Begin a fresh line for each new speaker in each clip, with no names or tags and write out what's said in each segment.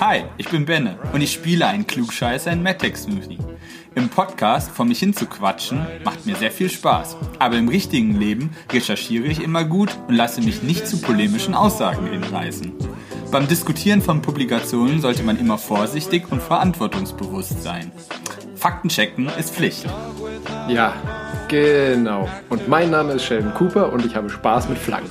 Hi, ich bin Benne und ich spiele einen Klugscheißer in MedTech Smoothie. Im Podcast vor mich hin zu quatschen macht mir sehr viel Spaß. Aber im richtigen Leben recherchiere ich immer gut und lasse mich nicht zu polemischen Aussagen hinreißen. Beim Diskutieren von Publikationen sollte man immer vorsichtig und verantwortungsbewusst sein. Faktenchecken ist Pflicht.
Ja, genau. Und mein Name ist Sheldon Cooper und ich habe Spaß mit Flaggen.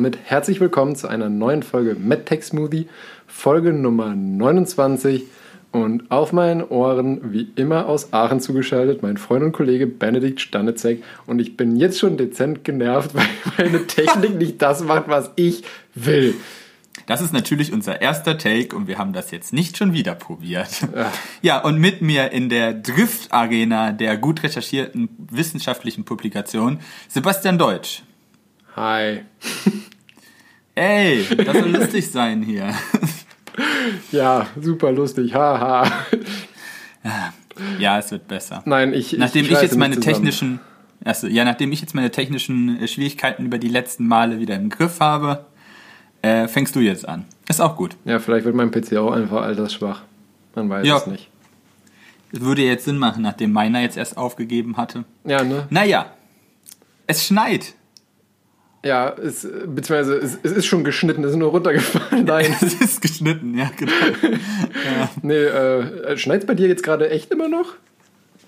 Damit herzlich willkommen zu einer neuen Folge MedTech Smoothie, Folge Nummer 29. Und auf meinen Ohren, wie immer aus Aachen zugeschaltet, mein Freund und Kollege Benedikt Stanitzek. Und ich bin jetzt schon dezent genervt, weil meine Technik nicht das macht, was ich will.
Das ist natürlich unser erster Take und wir haben das jetzt nicht schon wieder probiert. Ja, und mit mir in der Drift-Arena der gut recherchierten wissenschaftlichen Publikation Sebastian Deutsch.
Hi.
Ey, das soll lustig sein hier.
Ja, super lustig. Haha.
Ja, es wird besser.
Nein, ich.
Nachdem ich,
reiße
jetzt meine
zusammen.
technischen, also, ja, nachdem ich jetzt meine technischen äh, Schwierigkeiten über die letzten Male wieder im Griff habe, äh, fängst du jetzt an. Ist auch gut.
Ja, vielleicht wird mein PC auch einfach altersschwach. Man weiß
Ja.
es nicht.
Es würde jetzt Sinn machen, nachdem meiner jetzt erst aufgegeben hatte.
Ja, ne?
Naja, es schneit.
Ja, es, beziehungsweise es, es ist schon geschnitten, es ist nur runtergefallen. Nein.
Es ist geschnitten, ja, genau.
Nee, äh, schneit's bei dir jetzt gerade echt immer noch?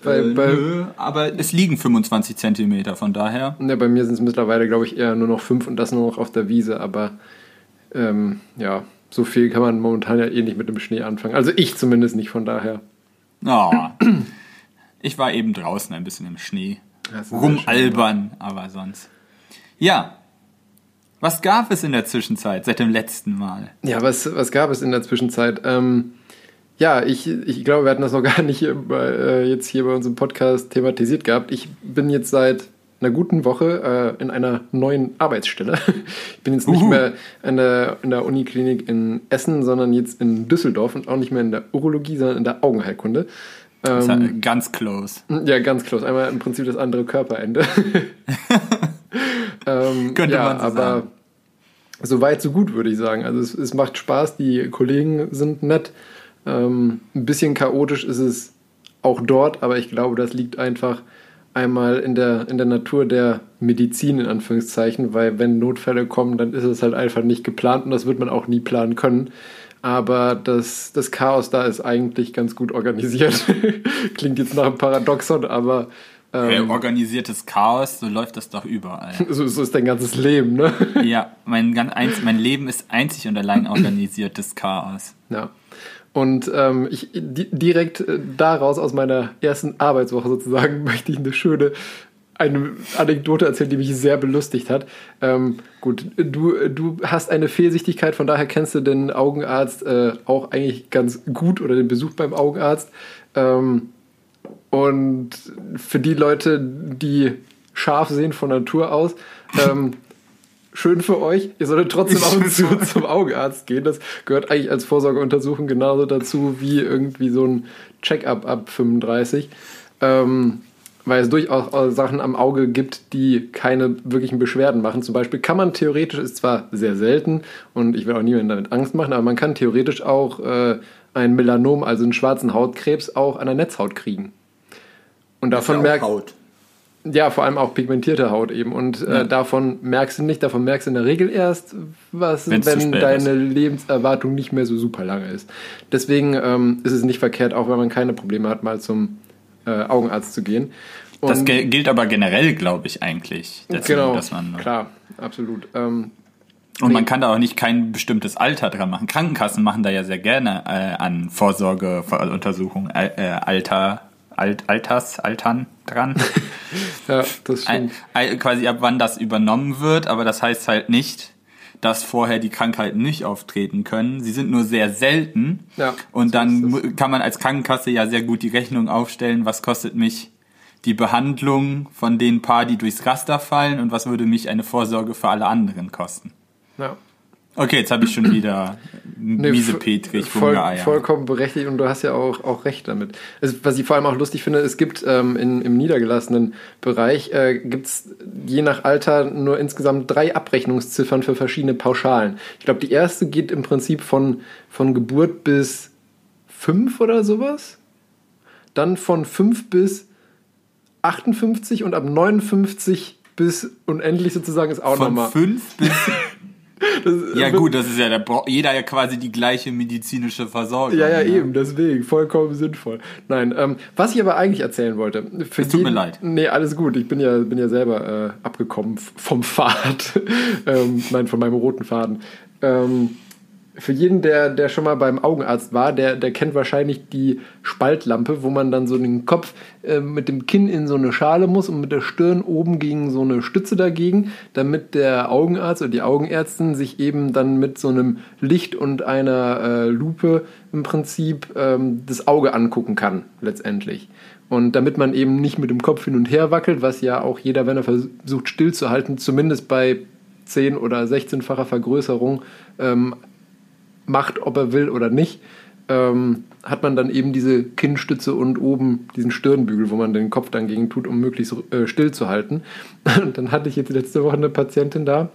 Weil
Äh,
bei,
nö, aber es liegen 25 Zentimeter, von daher.
ne, bei mir sind es mittlerweile, glaube ich, eher nur noch fünf und das nur noch auf der Wiese, aber ähm, ja, so viel kann man momentan ja eh nicht mit dem Schnee anfangen. Also ich zumindest nicht, von daher.
Oh. Ich war eben draußen ein bisschen im Schnee. Rumalbern, aber sonst. Ja. Was gab es in der Zwischenzeit seit dem letzten Mal?
Ja, was, was gab es in der Zwischenzeit? Ähm, ja, ich, ich glaube, wir hatten das noch gar nicht hier bei, äh, jetzt hier bei unserem Podcast thematisiert gehabt. Ich bin jetzt seit einer guten Woche äh, in einer neuen Arbeitsstelle. Ich bin jetzt nicht
Uhu.
mehr in der, in der Uniklinik in Essen, sondern jetzt in Düsseldorf und auch nicht mehr in der Urologie, sondern in der Augenheilkunde. Ähm,
war ganz close.
ja, ganz close. Einmal im Prinzip das andere Körperende. ähm,
Könnte
ja,
man so
aber
sagen.
so weit, so gut, würde ich sagen. Also es, es macht Spaß, die Kollegen sind nett. Ähm, ein bisschen chaotisch ist es auch dort, aber ich glaube, das liegt einfach einmal in der, in der Natur der Medizin, in Anführungszeichen, weil wenn Notfälle kommen, dann ist es halt einfach nicht geplant und das wird man auch nie planen können. Aber das, das Chaos da ist eigentlich ganz gut organisiert. Klingt jetzt nach einem Paradoxon, aber ähm,
organisiertes Chaos, so läuft das doch überall.
so, so ist dein ganzes Leben, ne?
ja, mein, ganz mein Leben ist einzig und allein organisiertes Chaos.
Ja. Und ähm, ich di direkt äh, daraus aus meiner ersten Arbeitswoche sozusagen möchte ich eine schöne eine Anekdote erzählen, die mich sehr belustigt hat. Ähm, gut, du, du hast eine Fehlsichtigkeit, von daher kennst du den Augenarzt äh, auch eigentlich ganz gut oder den Besuch beim Augenarzt. Ähm, und für die Leute, die scharf sehen von Natur aus, ähm, schön für euch. Ihr solltet trotzdem ab und zu zum Augenarzt gehen. Das gehört eigentlich als Vorsorgeuntersuchung genauso dazu wie irgendwie so ein Check-up ab 35. Ähm, weil es durchaus Sachen am Auge gibt, die keine wirklichen Beschwerden machen. Zum Beispiel kann man theoretisch, ist zwar sehr selten und ich will auch niemandem damit Angst machen, aber man kann theoretisch auch äh, ein Melanom, also einen schwarzen Hautkrebs, auch an der Netzhaut kriegen. Und davon merkt
Haut.
ja, vor allem auch pigmentierte Haut eben. Und
Ja.
äh, davon merkst du nicht, davon merkst du in der Regel erst, was,
Wenn's
wenn deine Lebenserwartung nicht mehr so super lange ist. Deswegen ähm, ist es nicht verkehrt, auch wenn man keine Probleme hat, mal zum äh, Augenarzt zu gehen. Und
Das gilt aber generell, glaube ich, eigentlich. dazu,
genau,
dass man,
klar, absolut. Ähm,
Und man kann da auch nicht kein bestimmtes Alter dran machen. Krankenkassen machen da ja sehr gerne äh, an Vorsorgeuntersuchungen äh, Alter, Alt, Alters, Altern dran.
ja, das stimmt.
ein, quasi ab wann das übernommen wird, aber das heißt halt nicht, dass vorher die Krankheiten nicht auftreten können. Sie sind nur sehr selten.
Ja,
und
so
dann kann man als Krankenkasse ja sehr gut die Rechnung aufstellen, was kostet mich die Behandlung von den paar, die durchs Raster fallen und was würde mich eine Vorsorge für alle anderen kosten?
Ja.
Okay, jetzt habe ich schon wieder
Nee,
miese Petrig
voll. Vollkommen berechtigt und du hast ja auch, auch recht damit. Also, was ich vor allem auch lustig finde, es gibt ähm, in, im niedergelassenen Bereich äh, gibt's je nach Alter nur insgesamt drei Abrechnungsziffern für verschiedene Pauschalen. Ich glaube, die erste geht im Prinzip von, von Geburt bis fünf oder sowas. Dann von fünf bis 58 und ab 59 bis unendlich sozusagen ist auch
Von
nochmal.
fünf bis.
Das-
Ja, gut, das ist ja, da braucht jeder ja quasi die gleiche medizinische Versorgung.
Ja, ja,
ne?
eben, deswegen, vollkommen sinnvoll. Nein, ähm, was ich aber eigentlich erzählen wollte. Für
Es tut mir leid.
Nee, alles gut. Ich bin ja, bin ja selber äh, abgekommen vom Pfad. ähm, nein, von meinem roten Faden. Ähm, für jeden, der, der schon mal beim Augenarzt war, der, der kennt wahrscheinlich die Spaltlampe, wo man dann so den Kopf äh, mit dem Kinn in so eine Schale muss und mit der Stirn oben gegen so eine Stütze dagegen, damit der Augenarzt oder die Augenärztin sich eben dann mit so einem Licht und einer äh, Lupe im Prinzip ähm, das Auge angucken kann, letztendlich. Und damit man eben nicht mit dem Kopf hin und her wackelt, was ja auch jeder, wenn er versucht stillzuhalten, zumindest bei 10- oder 16-facher Vergrößerung ähm, macht, ob er will oder nicht, ähm, hat man dann eben diese Kinnstütze und oben diesen Stirnbügel, wo man den Kopf dann gegen tut, um möglichst äh, still zu halten. Und dann hatte ich jetzt letzte Woche eine Patientin da,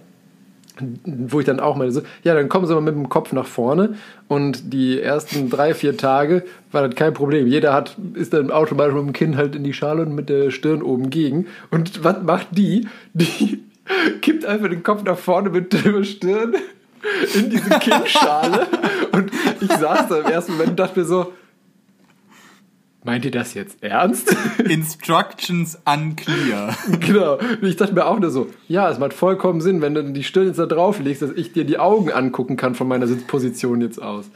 wo ich dann auch meine, so, ja, dann kommen Sie mal mit dem Kopf nach vorne. Und die ersten drei, vier Tage war das kein Problem. Jeder hat, ist dann automatisch mit dem Kinn halt in die Schale und mit der Stirn oben gegen. Und was macht die? Die kippt einfach den Kopf nach vorne mit der Stirn in diese Kinnschale. Und ich saß da im ersten Moment und dachte mir so, meint ihr das jetzt ernst?
Instructions unclear.
Genau. Und ich dachte mir auch nur so, ja, es macht vollkommen Sinn, wenn du die Stirn jetzt da drauf legst, dass ich dir die Augen angucken kann von meiner Sitzposition jetzt aus.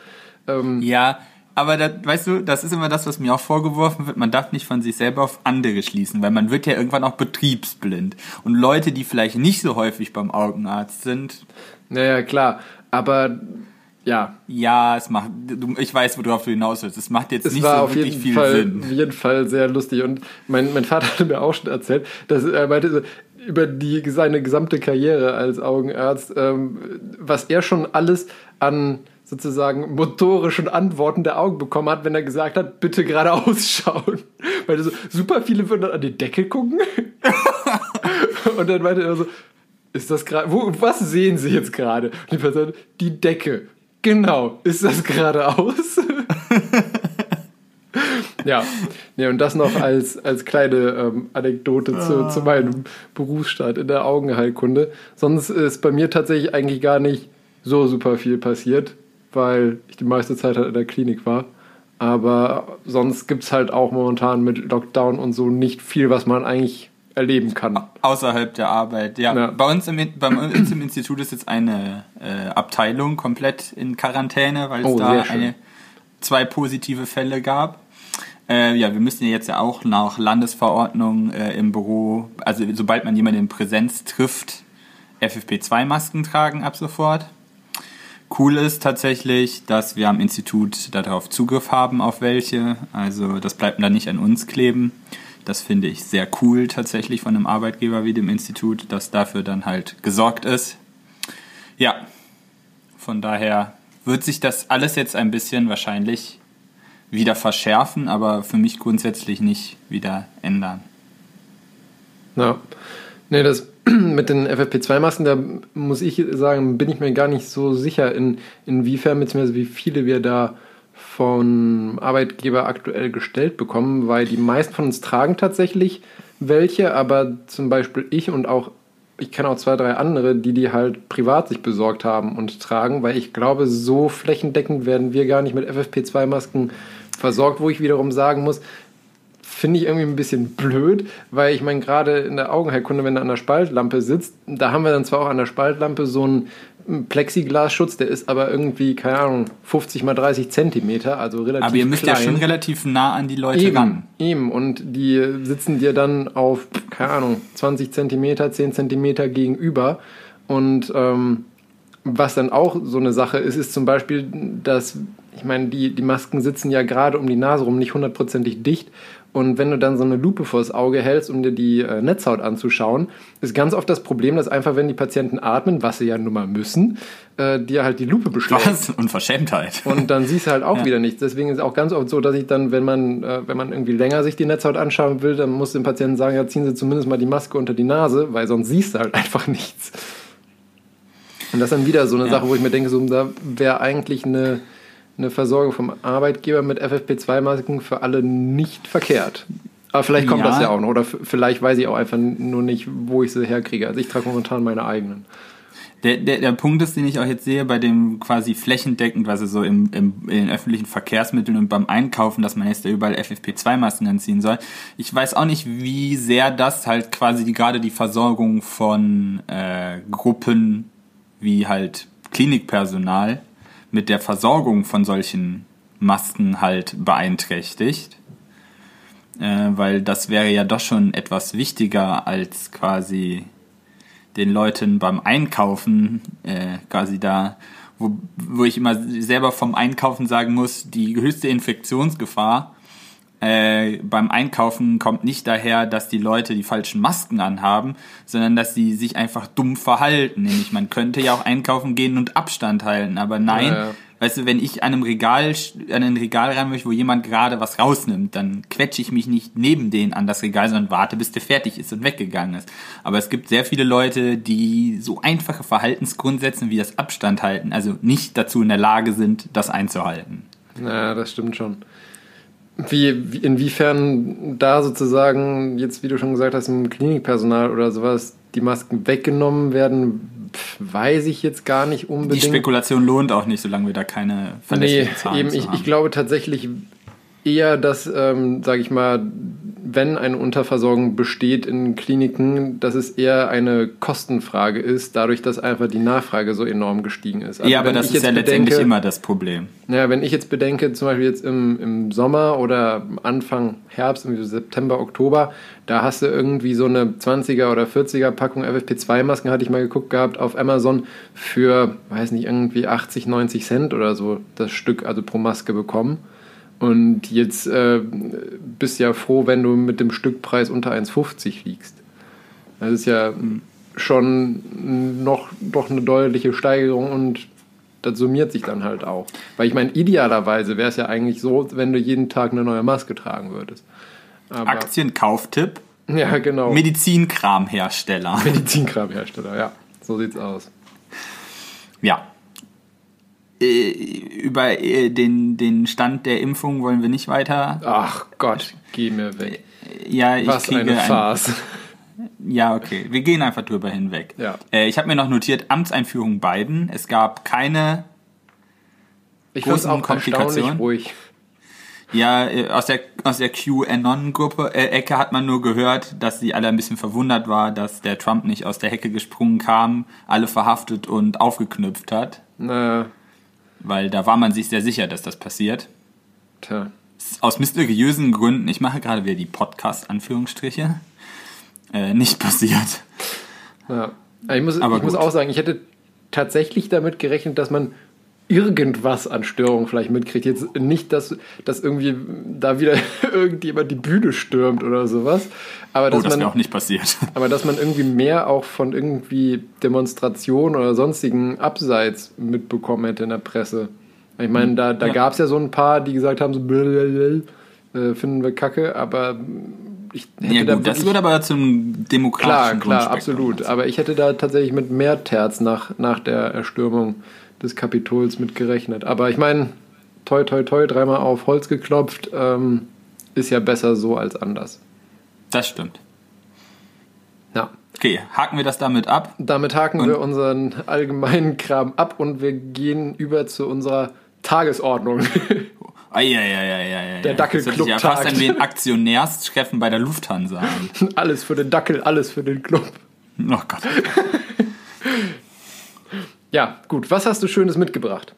Ähm,
Ja, aber das, weißt du, das ist immer das, was mir auch vorgeworfen wird. Man darf nicht von sich selber auf andere schließen, weil man wird ja irgendwann auch betriebsblind. Und Leute, die vielleicht nicht so häufig beim Augenarzt sind,
naja, klar. Aber ja,
ja, es macht, ich weiß, worauf du hinaus willst. Es macht jetzt
es
nicht
war
so
auf
wirklich
jeden
viel
Fall,
Sinn.
auf jeden Fall sehr lustig. Und mein, mein Vater hatte mir auch schon erzählt, dass er meinte, so, über die, seine gesamte Karriere als Augenarzt, ähm, was er schon alles an sozusagen motorischen Antworten der Augen bekommen hat, wenn er gesagt hat, bitte geradeaus schauen. Weil so, super viele würden dann an die Decke gucken. Und dann meinte er so, ist das gerade, was sehen Sie jetzt gerade? Die Person, die Decke. Genau, ist das geradeaus? ja, nee, und das noch als, als kleine ähm, Anekdote zu, zu meinem Berufsstart in der Augenheilkunde. Sonst ist bei mir tatsächlich eigentlich gar nicht so super viel passiert, weil ich die meiste Zeit halt in der Klinik war. Aber sonst gibt es halt auch momentan mit Lockdown und so nicht viel, was man eigentlich erleben kann.
Außerhalb der Arbeit. Ja,
Ja.
bei uns im, bei uns im Institut ist jetzt eine äh, Abteilung komplett in Quarantäne, weil es
Oh,
da eine, zwei positive Fälle gab. Äh, ja, wir müssen ja jetzt ja auch nach Landesverordnung äh, im Büro, also sobald man jemanden in Präsenz trifft, FFP2-Masken tragen ab sofort. Cool ist tatsächlich, dass wir am Institut darauf Zugriff haben, auf welche. Also das bleibt dann nicht an uns kleben. Das finde ich sehr cool tatsächlich von einem Arbeitgeber wie dem Institut, dass dafür dann halt gesorgt ist. Ja, von daher wird sich das alles jetzt ein bisschen wahrscheinlich wieder verschärfen, aber für mich grundsätzlich nicht wieder ändern.
Ja. Nee, das mit den FFP2-Masken, da muss ich sagen, bin ich mir gar nicht so sicher, in, inwiefern, beziehungsweise wie viele wir da vom Arbeitgeber aktuell gestellt bekommen, weil die meisten von uns tragen tatsächlich welche, aber zum Beispiel ich und auch, ich kenne auch zwei, drei andere, die die halt privat sich besorgt haben und tragen, weil ich glaube, so flächendeckend werden wir gar nicht mit FFP2-Masken versorgt, wo ich wiederum sagen muss, finde ich irgendwie ein bisschen blöd, weil ich meine, gerade in der Augenheilkunde, wenn du an der Spaltlampe sitzt, da haben wir dann zwar auch an der Spaltlampe so einen Plexiglasschutz, der ist aber irgendwie, keine Ahnung, 50 mal 30 Zentimeter, also relativ
Aber ihr müsst
klein.
ja schon relativ nah an die Leute
Eben,
ran.
eben. Und die sitzen dir dann auf, keine Ahnung, 20 Zentimeter, 10 Zentimeter gegenüber. Und ähm, was dann auch so eine Sache ist, ist zum Beispiel, dass, ich meine, die, die Masken sitzen ja gerade um die Nase rum nicht hundertprozentig dicht. Und wenn du dann so eine Lupe vors Auge hältst, um dir die äh, Netzhaut anzuschauen, ist ganz oft das Problem, dass einfach, wenn die Patienten atmen, was sie ja nun mal müssen, äh, dir halt die Lupe beschlägt.
Was? Unverschämtheit.
Und dann siehst du halt auch wieder nichts. Deswegen ist es auch ganz oft so, dass ich dann, wenn man, äh, wenn man irgendwie länger sich die Netzhaut anschauen will, dann muss dem Patienten sagen, ja, ziehen Sie zumindest mal die Maske unter die Nase, weil sonst siehst du halt einfach nichts. Und das ist dann wieder so eine
Ja.
Sache, wo ich mir denke, so, da wäre eigentlich eine, eine Versorgung vom Arbeitgeber mit FFP2-Masken für alle nicht verkehrt. Aber vielleicht kommt
Ja.
das ja auch noch. Oder vielleicht weiß ich auch einfach nur nicht, wo ich sie herkriege. Also ich trage momentan meine eigenen.
Der, der, der Punkt ist, den ich auch jetzt sehe, bei dem quasi flächendeckend, also so im, im, in den öffentlichen Verkehrsmitteln und beim Einkaufen, dass man jetzt da überall FFP2-Masken anziehen soll. Ich weiß auch nicht, wie sehr das halt quasi die, gerade die Versorgung von äh, Gruppen wie halt Klinikpersonal mit der Versorgung von solchen Masken halt beeinträchtigt. Äh, weil das wäre ja doch schon etwas wichtiger als quasi den Leuten beim Einkaufen äh, quasi da, wo, wo ich immer selber vom Einkaufen sagen muss, die höchste Infektionsgefahr äh, beim Einkaufen kommt nicht daher, dass die Leute die falschen Masken anhaben, sondern dass sie sich einfach dumm verhalten. Nämlich man könnte ja auch einkaufen gehen und Abstand halten, aber nein,
Ja, ja.
weißt du, wenn ich an einem Regal, an ein Regal rein möchte, wo jemand gerade was rausnimmt, dann quetsche ich mich nicht neben den an das Regal, sondern warte, bis der fertig ist und weggegangen ist. Aber es gibt sehr viele Leute, die so einfache Verhaltensgrundsätze wie das Abstand halten, also nicht dazu in der Lage sind, das einzuhalten.
Ja, das stimmt schon. Wie, wie, inwiefern da sozusagen, jetzt wie du schon gesagt hast, im Klinikpersonal oder sowas, die Masken weggenommen werden, weiß ich jetzt gar nicht
Die
unbedingt.
Spekulation lohnt auch nicht, solange wir da keine
Nee,
verlässlichen Zahlen
eben, ich,
haben.
ich glaube tatsächlich eher, dass, ähm, sage ich mal, wenn eine Unterversorgung besteht in Kliniken, dass es eher eine Kostenfrage ist, dadurch, dass einfach die Nachfrage so enorm gestiegen ist. Also
ja, aber das ist ja letztendlich
bedenke-
immer das Problem.
Ja, wenn ich jetzt bedenke, zum Beispiel jetzt im, im Sommer oder Anfang Herbst, irgendwie so September, Oktober, da hast du irgendwie so eine 20er oder 40er Packung FFP2-Masken, hatte ich mal geguckt gehabt, auf Amazon für, weiß nicht, irgendwie 80, 90 Cent oder so das Stück, also pro Maske bekommen. Und jetzt äh, bist ja froh, wenn du mit dem Stückpreis unter 1,50 liegst. Das ist ja schon noch doch eine deutliche Steigerung und das summiert sich dann halt auch. Weil ich meine, idealerweise wäre es ja eigentlich so, wenn du jeden Tag eine neue Maske tragen würdest. Aber,
Aktienkauftipp,
ja, genau.
Medizinkramhersteller.
Medizinkramhersteller, ja. So sieht's aus.
Ja. Äh, Über äh, den, den Stand der Impfung wollen wir nicht weiter.
Ach Gott, geh mir weg.
Ja, ich
Was eine
ein,
Farce.
Ja, okay. Wir gehen einfach drüber hinweg.
Ja.
Äh, ich habe mir noch notiert, Amtseinführung Biden. Es gab keine,
Ich
Großen
auch
Komplikationen?
ruhig.
ja, äh, aus der, aus der QAnon-Gruppe, äh, Ecke hat man nur gehört, dass sie alle ein bisschen verwundert war, dass der Trump nicht aus der Hecke gesprungen kam, alle verhaftet und aufgeknüpft hat.
Na,
Weil da war man sich sehr sicher, dass das passiert.
tja.
Aus mysteriösen Gründen, ich mache gerade wieder die Podcast-Anführungsstriche, äh, nicht passiert.
Ja. Ich, muss,
Aber
ich muss auch sagen, ich hätte tatsächlich damit gerechnet, dass man irgendwas an Störungen vielleicht mitkriegt. Jetzt nicht, dass, dass irgendwie da wieder irgendjemand die Bühne stürmt oder sowas. Aber
Oh,
dass,
das
man,
auch nicht passiert.
aber dass man irgendwie mehr auch von irgendwie Demonstrationen oder sonstigen Abseits mitbekommen hätte in der Presse. Ich meine, da, da
Ja.
gab es ja so ein paar, die gesagt haben, so, blablabla, äh, finden wir kacke, aber ich hätte
Ja
da
gut, das
wirklich-
würde aber zum
Klar,
demokratischen
klar,
Grundspektrum
absolut.
passen.
Aber ich hätte da tatsächlich mit mehr Terz nach, nach der Erstürmung des Kapitols mit gerechnet. Aber ich meine, toi, toi, toi, dreimal auf Holz geklopft, ähm, ist ja besser so als anders.
Das stimmt.
Ja.
Okay, haken wir das damit ab.
Damit haken
Und-
wir unseren allgemeinen Kram ab und wir gehen über zu unserer Tagesordnung.
Eieieiei.
Der Dackelclub
ja fast
tagt.
ein wie ein Aktionärstreffen bei der Lufthansa an.
alles für den Dackel, alles für den Club.
Oh Gott.
Ja, gut. Was hast du Schönes mitgebracht?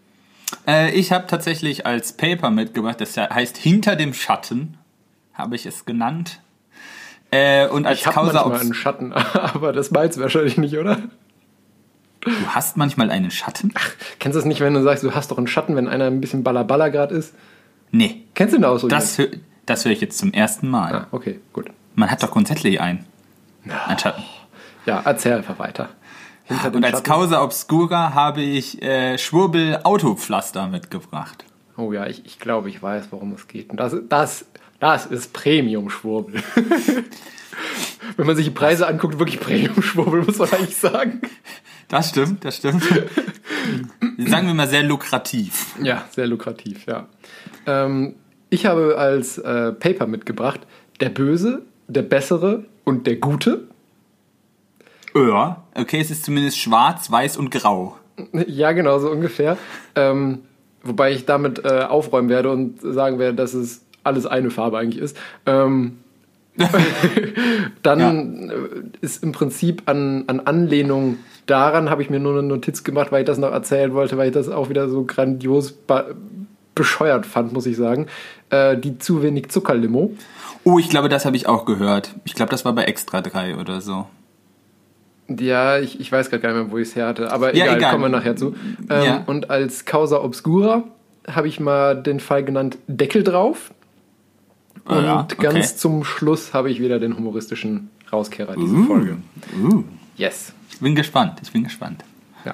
Äh, ich habe tatsächlich als Paper mitgebracht, das heißt Hinter dem Schatten, habe ich es genannt. Äh, und als
Ich habe manchmal einen Schatten, aber das meinst du wahrscheinlich nicht, oder?
Du hast manchmal einen Schatten?
Kennst du das nicht, wenn du sagst, du hast doch einen Schatten, wenn einer ein bisschen ballerballer gerade ist?
Nee.
Kennst du den Ausdruck?
Das, hö- Das höre ich jetzt zum ersten Mal.
Ah, okay, gut.
Man hat doch grundsätzlich einen. Ein Schatten.
Ja, erzähl einfach weiter. Hinter den
Und als
Schatten-
Causa Obscura habe ich äh, Schwurbel-Autopflaster mitgebracht.
Oh ja, ich, ich glaube, ich weiß, worum es geht. Und das, das, das ist Premium-Schwurbel. Wenn man sich die Preise anguckt, wirklich Premium-Schwurbel, muss man eigentlich sagen.
Das stimmt, das stimmt. Sagen wir mal sehr lukrativ.
Ja, sehr lukrativ, ja. Ähm, ich habe als äh, Paper mitgebracht der Böse, der Bessere und der Gute.
Ja, okay, es ist zumindest schwarz, weiß und grau.
Ja, genau, so ungefähr. Ähm, wobei ich damit äh, aufräumen werde und sagen werde, dass es alles eine Farbe eigentlich ist. Ähm, dann äh, ist im Prinzip an, an Anlehnung daran, habe ich mir nur eine Notiz gemacht, weil ich das noch erzählen wollte, weil ich das auch wieder so grandios bescheuert fand, muss ich sagen. Äh, die zu wenig Zuckerlimo.
Oh, ich glaube, das habe ich auch gehört. Ich glaube, das war bei Extra 3 oder so.
Ja, ich, ich weiß gerade gar nicht mehr, wo ich es her hatte, aber
Ja,
egal,
egal.
kommen wir nachher zu. Ähm,
Ja.
Und als Causa Obscura habe ich mal den Fall genannt Deckel drauf.
Ah,
Und
ja, okay.
ganz zum Schluss habe ich wieder den humoristischen Rauskehrer dieser
Uh,
Folge.
uh.
Yes.
Ich bin gespannt, ich bin gespannt.
Ja.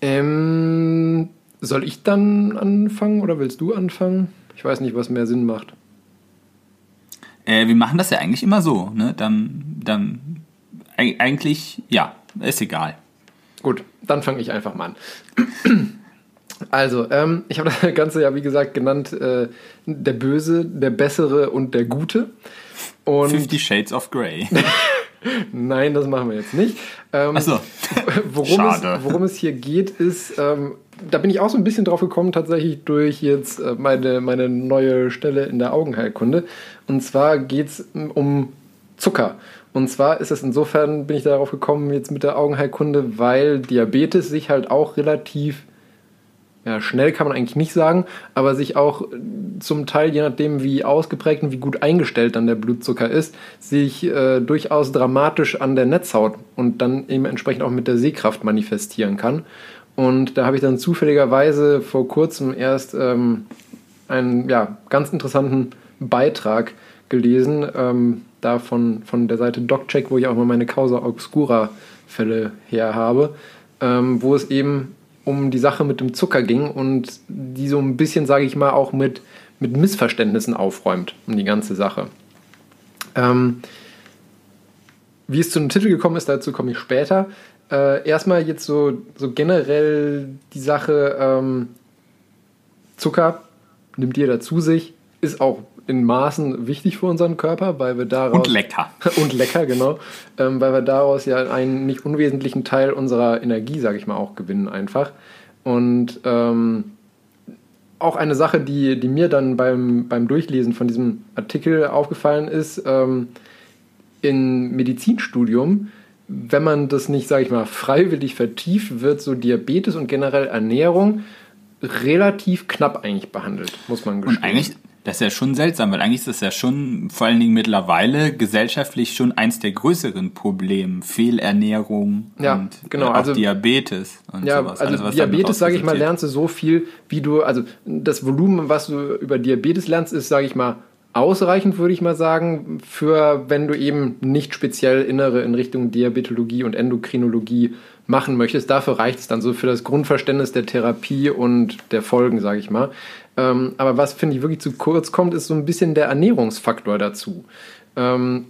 Ähm, soll ich dann anfangen oder willst du anfangen? Ich weiß nicht, was mehr Sinn macht.
Äh, wir machen das ja eigentlich immer so, ne? Dann, dann, eig- eigentlich, ja, ist egal.
Gut, dann fange ich einfach mal an. Also, ähm, ich habe das Ganze ja, wie gesagt, genannt äh, der Böse, der Bessere und der Gute. Und
Fifty Shades of Grey.
nein, das machen wir jetzt nicht. Ähm,
Achso.
worum,
Schade.
es, worum es hier geht, ist, ähm, da bin ich auch so ein bisschen drauf gekommen, tatsächlich durch jetzt äh, meine, meine neue Stelle in der Augenheilkunde. Und zwar geht es um Zucker. Und zwar ist es insofern, bin ich darauf gekommen jetzt mit der Augenheilkunde, weil Diabetes sich halt auch relativ ja, schnell kann man eigentlich nicht sagen, aber sich auch äh, zum Teil, je nachdem wie ausgeprägt und wie gut eingestellt dann der Blutzucker ist, sich äh, durchaus dramatisch an der Netzhaut und dann eben entsprechend auch mit der Sehkraft manifestieren kann. Und da habe ich dann zufälligerweise vor kurzem erst ähm, einen ja, ganz interessanten Beitrag gelesen, ähm, da von, von der Seite DocCheck, wo ich auch mal meine Causa Obscura Fälle her habe, ähm, wo es eben um die Sache mit dem Zucker ging und die so ein bisschen, sage ich mal, auch mit, mit Missverständnissen aufräumt, um die ganze Sache. Ähm, wie es zu dem Titel gekommen ist, dazu komme ich später. Äh, erstmal jetzt so, so generell die Sache, ähm, Zucker nimmt jeder zu sich, ist auch in Maßen wichtig für unseren Körper, weil wir daraus...
Und lecker.
und lecker, genau. Ähm, weil wir daraus ja einen nicht unwesentlichen Teil unserer Energie, sage ich mal, auch gewinnen einfach. Und ähm, auch eine Sache, die, die mir dann beim, beim Durchlesen von diesem Artikel aufgefallen ist, ähm, im Medizinstudium, wenn man das nicht, sage ich mal, freiwillig vertieft, wird so Diabetes und generell Ernährung relativ knapp eigentlich behandelt, muss man gestehen.
Und eigentlich, das ist ja schon seltsam, weil eigentlich ist das ja schon vor allen Dingen mittlerweile gesellschaftlich schon eins der größeren Probleme. Fehlernährung
Ja,
und
genau,
äh, auch
also-
Diabetes und
Ja,
sowas.
also
Alles,
Diabetes, sage ich mal, lernst du so viel, wie du, also das Volumen, was du über Diabetes lernst, ist, sage ich mal, ausreichend, würde ich mal sagen, für wenn du eben nicht speziell Innere in Richtung Diabetologie und Endokrinologie machen möchtest. Dafür reicht es dann so für das Grundverständnis der Therapie und der Folgen, sage ich mal. Ähm, aber was, finde ich, wirklich zu kurz kommt, ist so ein bisschen der Ernährungsfaktor dazu. Ähm,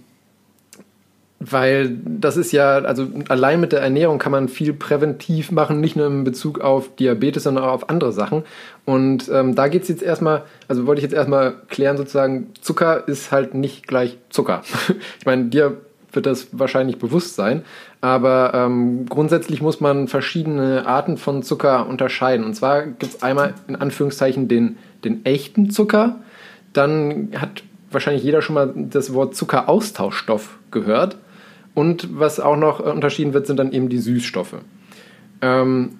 weil das ist ja, also allein mit der Ernährung kann man viel präventiv machen, nicht nur in Bezug auf Diabetes, sondern auch auf andere Sachen. Und ähm, da geht es jetzt erstmal, also wollte ich jetzt erstmal klären, sozusagen, Zucker ist halt nicht gleich Zucker. ich meine, dir wird das wahrscheinlich bewusst sein, aber ähm, grundsätzlich muss man verschiedene Arten von Zucker unterscheiden. Und zwar gibt es einmal in Anführungszeichen den, den echten Zucker, dann hat wahrscheinlich jeder schon mal das Wort Zuckeraustauschstoff gehört. Und was auch noch äh, unterschieden wird, sind dann eben die Süßstoffe. Ähm,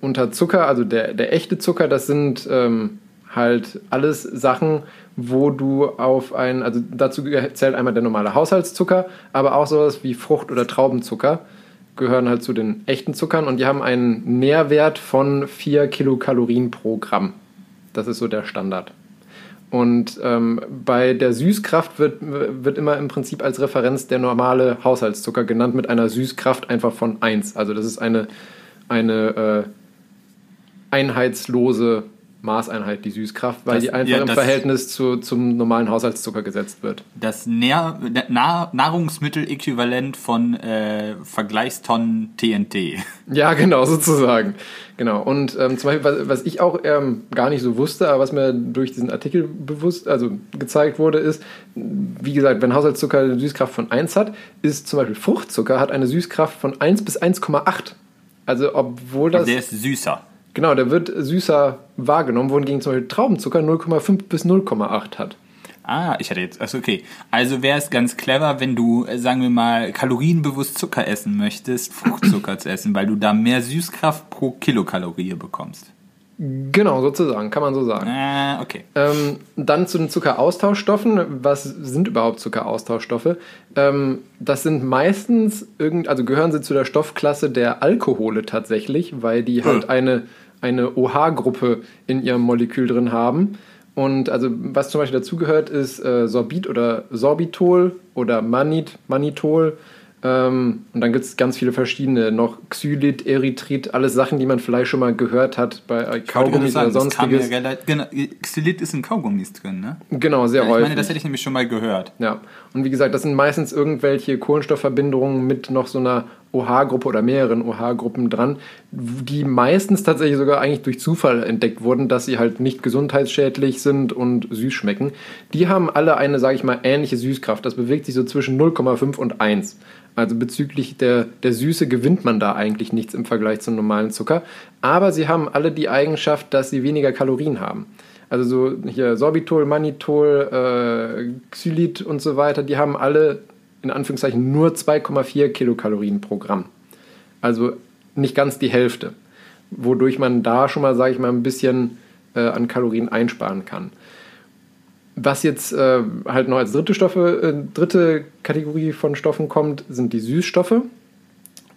unter Zucker, also der, der echte Zucker, das sind ähm, halt alles Sachen, wo du auf ein, also dazu zählt einmal der normale Haushaltszucker, aber auch sowas wie Frucht- oder Traubenzucker gehören halt zu den echten Zuckern und die haben einen Nährwert von 4 Kilokalorien pro Gramm. Das ist so der Standard. Und ähm, bei der Süßkraft wird, wird immer im Prinzip als Referenz der normale Haushaltszucker genannt mit einer Süßkraft einfach von 1. Also das ist eine, eine äh, einheitslose Maßeinheit, die Süßkraft, weil
Das-
die einfach
ja,
im Verhältnis zu, zum normalen Haushaltszucker gesetzt wird.
Das Nähr Na Nahrungsmitteläquivalent von äh, Vergleichstonnen TNT.
Ja, genau, sozusagen. Genau. Und ähm, zum Beispiel, was, was ich auch ähm, gar nicht so wusste, aber was mir durch diesen Artikel bewusst, also gezeigt wurde, ist, wie gesagt, wenn Haushaltszucker eine Süßkraft von 1 hat, ist zum Beispiel Fruchtzucker hat eine Süßkraft von 1 bis 1,8. Also obwohl das.
Der ist süßer.
Genau, der wird süßer wahrgenommen, wohingegen zum Beispiel Traubenzucker 0,5 bis 0,8 hat.
Ah, ich hatte jetzt. Also okay. Also wäre es ganz clever, wenn du, äh, sagen wir mal, kalorienbewusst Zucker essen möchtest, Fruchtzucker zu essen, weil du da mehr Süßkraft pro Kilokalorie bekommst.
Genau, sozusagen, kann man so sagen.
Ah, okay.
Ähm, dann zu den Zuckeraustauschstoffen. Was sind überhaupt Zuckeraustauschstoffe? Ähm, das sind meistens irgend, also gehören sie zu der Stoffklasse der Alkohole tatsächlich, weil die halt
Hm.
eine, eine OH-Gruppe in ihrem Molekül drin haben. Und also was zum Beispiel dazugehört, ist äh, Sorbit oder Sorbitol oder Manit, Manitol. Ähm, und dann gibt es ganz viele verschiedene, noch Xylit, Erythrit, alles Sachen, die man vielleicht schon mal gehört hat bei äh, Kaugummis oder sonstiges.
relativ. Genau, Xylit ist in Kaugummis drin, ne?
Genau, sehr
Ich
häufig.
meine, das hätte ich nämlich schon mal gehört.
Ja, und wie gesagt, das sind meistens irgendwelche Kohlenstoffverbindungen mit noch so einer OH-Gruppe oder mehreren OH-Gruppen dran, die meistens tatsächlich sogar eigentlich durch Zufall entdeckt wurden, dass sie halt nicht gesundheitsschädlich sind und süß schmecken. Die haben alle eine, sage ich mal, ähnliche Süßkraft. Das bewegt sich so zwischen 0,5 und 1. Also bezüglich der, der Süße gewinnt man da eigentlich nichts im Vergleich zum normalen Zucker. Aber sie haben alle die Eigenschaft, dass sie weniger Kalorien haben. Also so hier Sorbitol, Mannitol, äh, Xylit und so weiter, die haben alle in Anführungszeichen nur 2,4 Kilokalorien pro Gramm. Also nicht ganz die Hälfte. Wodurch man da schon mal, sage ich mal, ein bisschen äh, an Kalorien einsparen kann. Was jetzt äh, halt noch als dritte Stoffe, äh, dritte Kategorie von Stoffen kommt, sind die Süßstoffe.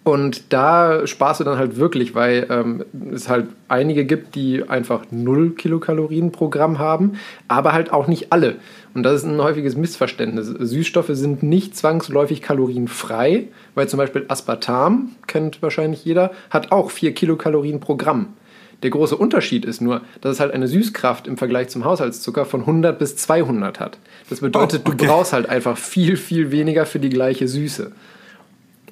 Und da sparst du dann halt wirklich, weil ähm, es halt einige gibt, die einfach 0 Kilokalorien pro Gramm haben, aber halt auch nicht alle. Und das ist ein häufiges Missverständnis. Süßstoffe sind nicht zwangsläufig kalorienfrei, weil zum Beispiel Aspartam, kennt wahrscheinlich jeder, hat auch 4 Kilokalorien pro Gramm. Der große Unterschied ist nur, dass es halt eine Süßkraft im Vergleich zum Haushaltszucker von 100 bis 200 hat. Das bedeutet,
Oh, okay.
du brauchst halt einfach viel, viel weniger für die gleiche Süße.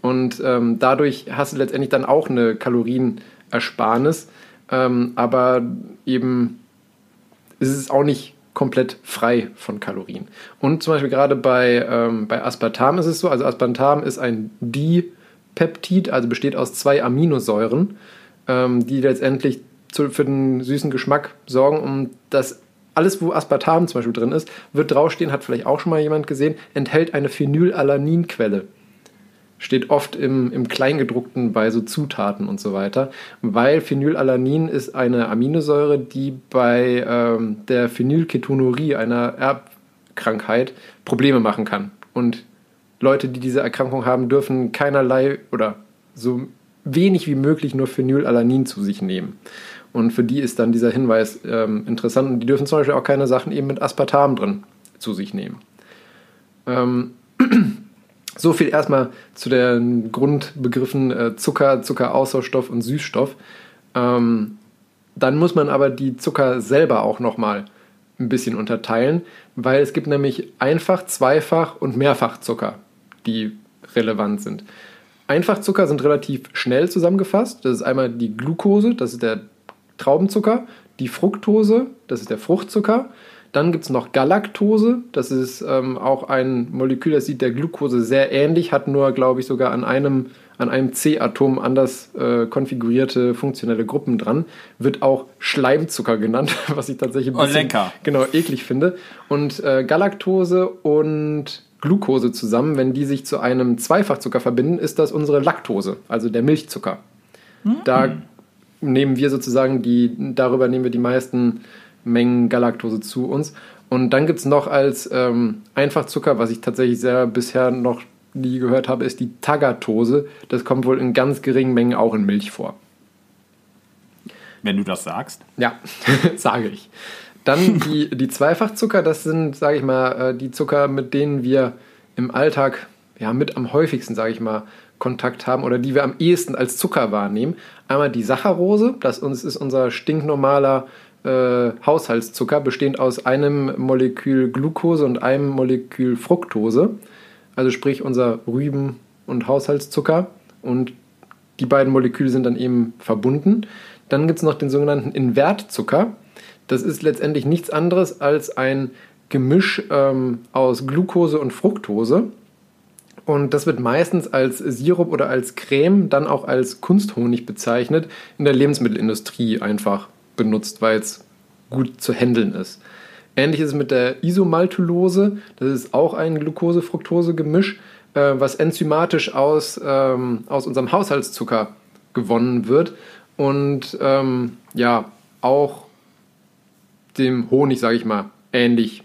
Und ähm, dadurch hast du letztendlich dann auch eine Kalorienersparnis. Ähm, aber eben ist es auch nicht komplett frei von Kalorien. Und zum Beispiel gerade bei, ähm, bei Aspartam ist es so, also Aspartam ist ein Dipeptid, also besteht aus zwei Aminosäuren, ähm, die letztendlich zu, für den süßen Geschmack sorgen. Und das alles, wo Aspartam zum Beispiel drin ist, wird draufstehen, hat vielleicht auch schon mal jemand gesehen, enthält eine Phenylalaninquelle steht oft im, im Kleingedruckten bei so Zutaten und so weiter, weil Phenylalanin ist eine Aminosäure, die bei ähm, der Phenylketonurie, einer Erbkrankheit, Probleme machen kann. Und Leute, die diese Erkrankung haben, dürfen keinerlei oder so wenig wie möglich nur Phenylalanin zu sich nehmen. Und für die ist dann dieser Hinweis ähm, interessant. Und die dürfen zum Beispiel auch keine Sachen eben mit Aspartam drin zu sich nehmen. Ähm, so viel erstmal zu den Grundbegriffen äh, Zucker, Zuckeraustauschstoff und Süßstoff. Ähm, dann muss man aber die Zucker selber auch nochmal ein bisschen unterteilen, weil es gibt nämlich Einfach-, Zweifach- und Mehrfachzucker, die relevant sind. Einfachzucker sind relativ schnell zusammengefasst. Das ist einmal die Glucose, das ist der Traubenzucker, die Fructose, das ist der Fruchtzucker. Dann gibt es noch Galaktose, das ist ähm, auch ein Molekül, das sieht der Glucose sehr ähnlich, hat nur, glaube ich, sogar an einem, an einem C-Atom anders äh, konfigurierte funktionelle Gruppen dran. Wird auch Schleimzucker genannt, was ich tatsächlich ein
Oh,
bisschen
lecker.
genau eklig finde. Und äh, Galaktose und Glucose zusammen, wenn die sich zu einem Zweifachzucker verbinden, ist das unsere Laktose, also der Milchzucker. Da nehmen wir sozusagen die, darüber nehmen wir die meisten Mengen Galaktose zu uns. Und dann gibt es noch als ähm, Einfachzucker, was ich tatsächlich sehr bisher noch nie gehört habe, ist die Tagatose. Das kommt wohl in ganz geringen Mengen auch in Milch vor.
Wenn du das sagst.
Ja, sage ich. Dann die, die Zweifachzucker, das sind, sage ich mal, äh, die Zucker, mit denen wir im Alltag ja, mit am häufigsten, sage ich mal, Kontakt haben oder die wir am ehesten als Zucker wahrnehmen. Einmal die Saccharose, das ist unser stinknormaler äh, Haushaltszucker, bestehend aus einem Molekül Glucose und einem Molekül Fructose. Also sprich unser Rüben- und Haushaltszucker. Und die beiden Moleküle sind dann eben verbunden. Dann gibt es noch den sogenannten Invertzucker. Das ist letztendlich nichts anderes als ein Gemisch ähm, aus Glucose und Fructose. Und das wird meistens als Sirup oder als Creme, dann auch als Kunsthonig bezeichnet, in der Lebensmittelindustrie einfach benutzt, weil es gut zu handeln ist. Ähnlich ist es mit der Isomaltulose. Das ist auch ein Glucose-Fructose-Gemisch, äh, was enzymatisch aus, ähm, aus unserem Haushaltszucker gewonnen wird und ähm, ja auch dem Honig, sage ich mal, ähnlich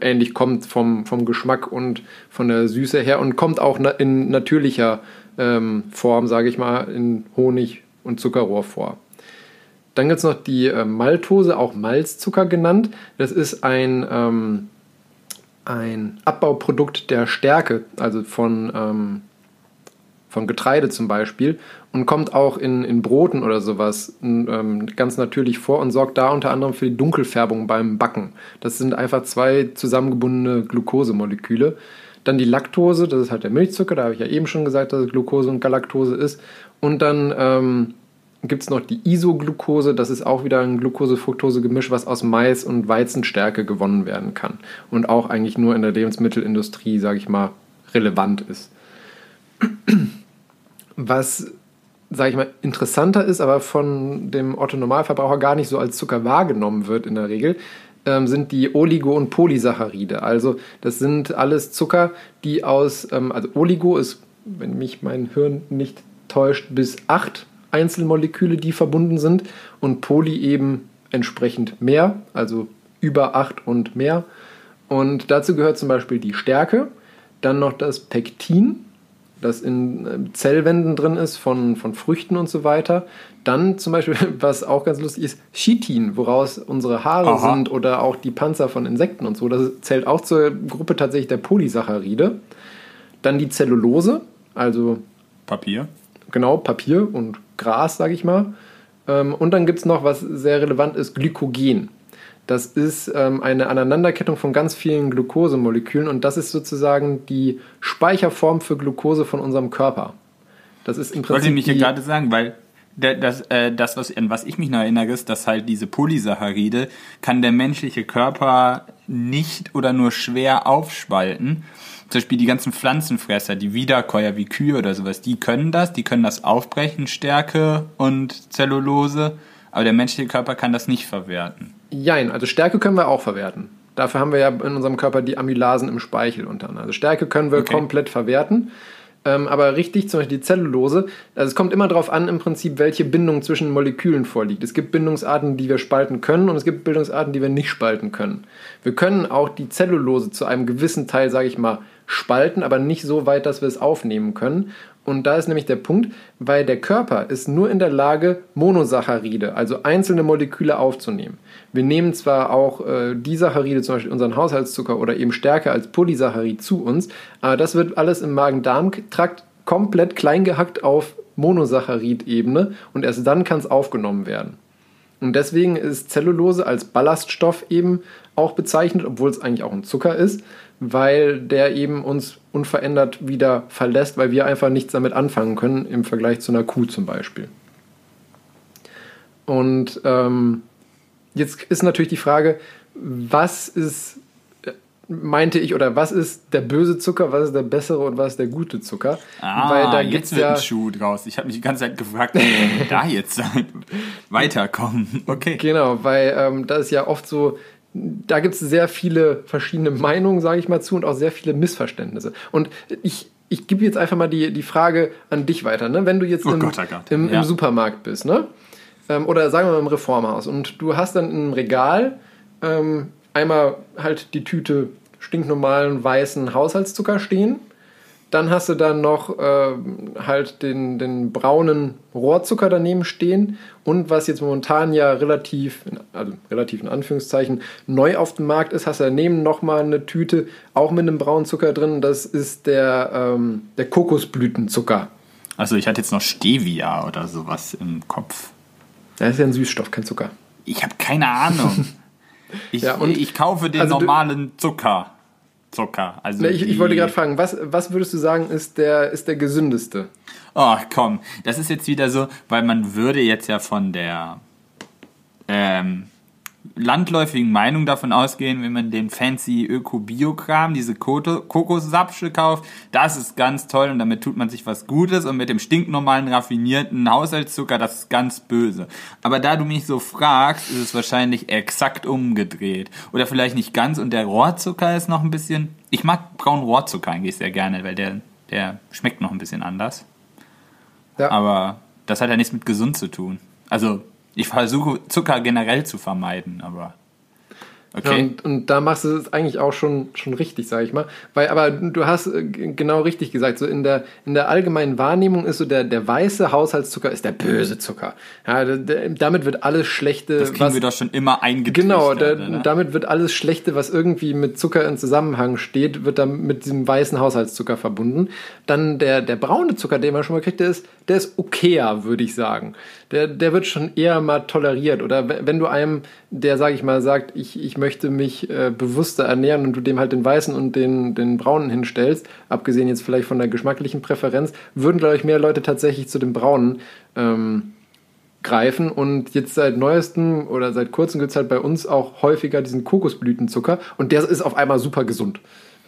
ähnlich kommt vom, vom Geschmack und von der Süße her und kommt auch in natürlicher ähm, Form, sage ich mal, in Honig und Zuckerrohr vor. Dann gibt es noch die äh, Maltose, auch Malzzucker genannt. Das ist ein, ähm, ein Abbauprodukt der Stärke, also von, ähm, von Getreide zum Beispiel und kommt auch in, in Broten oder sowas ähm, ganz natürlich vor und sorgt da unter anderem für die Dunkelfärbung beim Backen. Das sind einfach zwei zusammengebundene Glukosemoleküle. Dann die Laktose, das ist halt der Milchzucker, da habe ich ja eben schon gesagt, dass es Glucose und Galaktose ist. Und dann ähm, gibt es noch die Isoglucose, das ist auch wieder ein Glucose-Fructose-Gemisch, was aus Mais und Weizenstärke gewonnen werden kann. Und auch eigentlich nur in der Lebensmittelindustrie, sage ich mal, relevant ist. Was sage ich mal, interessanter ist, aber von dem Otto-Normalverbraucher gar nicht so als Zucker wahrgenommen wird in der Regel, ähm, sind die Oligo- und Polysaccharide. Also das sind alles Zucker, die aus, ähm, also Oligo ist, wenn mich mein Hirn nicht täuscht, bis acht Einzelmoleküle, die verbunden sind und Poly eben entsprechend mehr, also über acht und mehr. Und dazu gehört zum Beispiel die Stärke, dann noch das Pektin, das in äh, Zellwänden drin ist von, von Früchten und so weiter. Dann zum Beispiel, was auch ganz lustig ist, Chitin, woraus unsere Haare Aha. sind oder auch die Panzer von Insekten und so. Das zählt auch zur Gruppe tatsächlich der Polysaccharide. Dann die Zellulose, also
Papier.
Genau, Papier und Gras, sage ich mal. Ähm, und dann gibt es noch, was sehr relevant ist, Glykogen. Das ist ähm, eine Aneinanderkettung von ganz vielen Glukosemolekülen und das ist sozusagen die Speicherform für Glucose von unserem Körper.
Das ist im Prinzip. Wollte ich mich ja gerade sagen, weil das, äh, das was, an was ich mich noch erinnere, ist, dass halt diese Polysaccharide kann der menschliche Körper nicht oder nur schwer aufspalten. Zum Beispiel die ganzen Pflanzenfresser, die Wiederkäuer wie Kühe oder sowas, die können das, die können das aufbrechen, Stärke und Zellulose, aber der menschliche Körper kann das nicht verwerten.
Jein, also Stärke können wir auch verwerten. Dafür haben wir ja in unserem Körper die Amylasen im Speichel unter anderem. Also Stärke können wir okay. komplett verwerten. Ähm, aber richtig, zum Beispiel die Zellulose, also es kommt immer darauf an, im Prinzip, welche Bindung zwischen Molekülen vorliegt. Es gibt Bindungsarten, die wir spalten können und es gibt Bindungsarten, die wir nicht spalten können. Wir können auch die Zellulose zu einem gewissen Teil, sage ich mal, spalten, aber nicht so weit, dass wir es aufnehmen können. Und da ist nämlich der Punkt, weil der Körper ist nur in der Lage, Monosaccharide, also einzelne Moleküle aufzunehmen. Wir nehmen zwar auch äh, die Saccharide, zum Beispiel unseren Haushaltszucker oder eben Stärke als Polysaccharid zu uns, aber das wird alles im Magen-Darm-Trakt komplett klein gehackt auf Monosaccharid-Ebene und erst dann kann es aufgenommen werden. Und deswegen ist Zellulose als Ballaststoff eben auch bezeichnet, obwohl es eigentlich auch ein Zucker ist, weil der eben uns unverändert wieder verlässt, weil wir einfach nichts damit anfangen können im Vergleich zu einer Kuh zum Beispiel. Und ähm, jetzt ist natürlich die Frage, was ist, meinte ich, oder was ist der böse Zucker, was ist der bessere und was ist der gute Zucker?
Ah, weil da jetzt wird ja, ein Schuh draus. Ich habe mich die ganze Zeit gefragt, wie da jetzt weiterkommen. Okay.
Genau, weil ähm, da ist ja oft so, da gibt es sehr viele verschiedene Meinungen, sage ich mal zu, und auch sehr viele Missverständnisse. Und ich, ich gebe jetzt einfach mal die, die Frage an dich weiter. Ne? Wenn du jetzt oh im, Gott, oh Gott. Im, ja. im, Supermarkt bist, ne? Ähm, oder sagen wir mal im Reformhaus, und du hast dann im Regal ähm, einmal halt die Tüte stinknormalen weißen Haushaltszucker stehen dann hast du dann noch äh, halt den, den braunen Rohrzucker daneben stehen. Und was jetzt momentan ja relativ, also relativ in Anführungszeichen, neu auf dem Markt ist, hast du daneben nochmal eine Tüte, auch mit einem braunen Zucker drin. Das ist der, ähm, der Kokosblütenzucker.
Also ich hatte jetzt noch Stevia oder sowas im Kopf.
Das ist ja ein Süßstoff, kein Zucker.
Ich habe keine Ahnung. Ich,
Ja, und-
ich kaufe den
also
normalen Zucker. Zucker. Also
ich, ich wollte gerade fragen, was, was würdest du sagen, ist der, ist der gesündeste?
Oh, komm. Das ist jetzt wieder so, weil man würde jetzt ja von der ähm, landläufigen Meinung davon ausgehen, wenn man den fancy Öko-Bio-Kram, diese Kokossapsche kauft, das ist ganz toll und damit tut man sich was Gutes und mit dem stinknormalen, raffinierten Haushaltszucker, das ist ganz böse. Aber da du mich so fragst, ist es wahrscheinlich exakt umgedreht. Oder vielleicht nicht ganz und der Rohrzucker ist noch ein bisschen... Ich mag braunen Rohrzucker eigentlich sehr gerne, weil der, der schmeckt noch ein bisschen anders.
Ja.
Aber das hat ja nichts mit gesund zu tun. Also, ich versuche Zucker generell zu vermeiden, aber.
Ja,
Okay.
und, und da machst du es eigentlich auch schon, schon richtig, sag ich mal. Weil, aber du hast äh, genau richtig gesagt, so in der, in der allgemeinen Wahrnehmung ist so der, der weiße Haushaltszucker ist der böse Zucker. Ja, der, damit wird alles Schlechte,
das kriegen
was,
wir doch schon immer eingetrichtert.
Genau, der,
oder?
damit wird alles Schlechte, was irgendwie mit Zucker in Zusammenhang steht, wird dann mit diesem weißen Haushaltszucker verbunden. Dann der, der braune Zucker, den man schon mal kriegt, der ist, der ist okayer, würde ich sagen. Der, der wird schon eher mal toleriert. Oder we- wenn du einem, der, sage ich mal, sagt, ich, ich möchte mich äh, bewusster ernähren und du dem halt den weißen und den, den braunen hinstellst, abgesehen jetzt vielleicht von der geschmacklichen Präferenz, würden, glaube ich, mehr Leute tatsächlich zu dem braunen ähm, greifen. Und jetzt seit neuestem oder seit kurzem gibt es halt bei uns auch häufiger diesen Kokosblütenzucker. Und der ist auf einmal super gesund.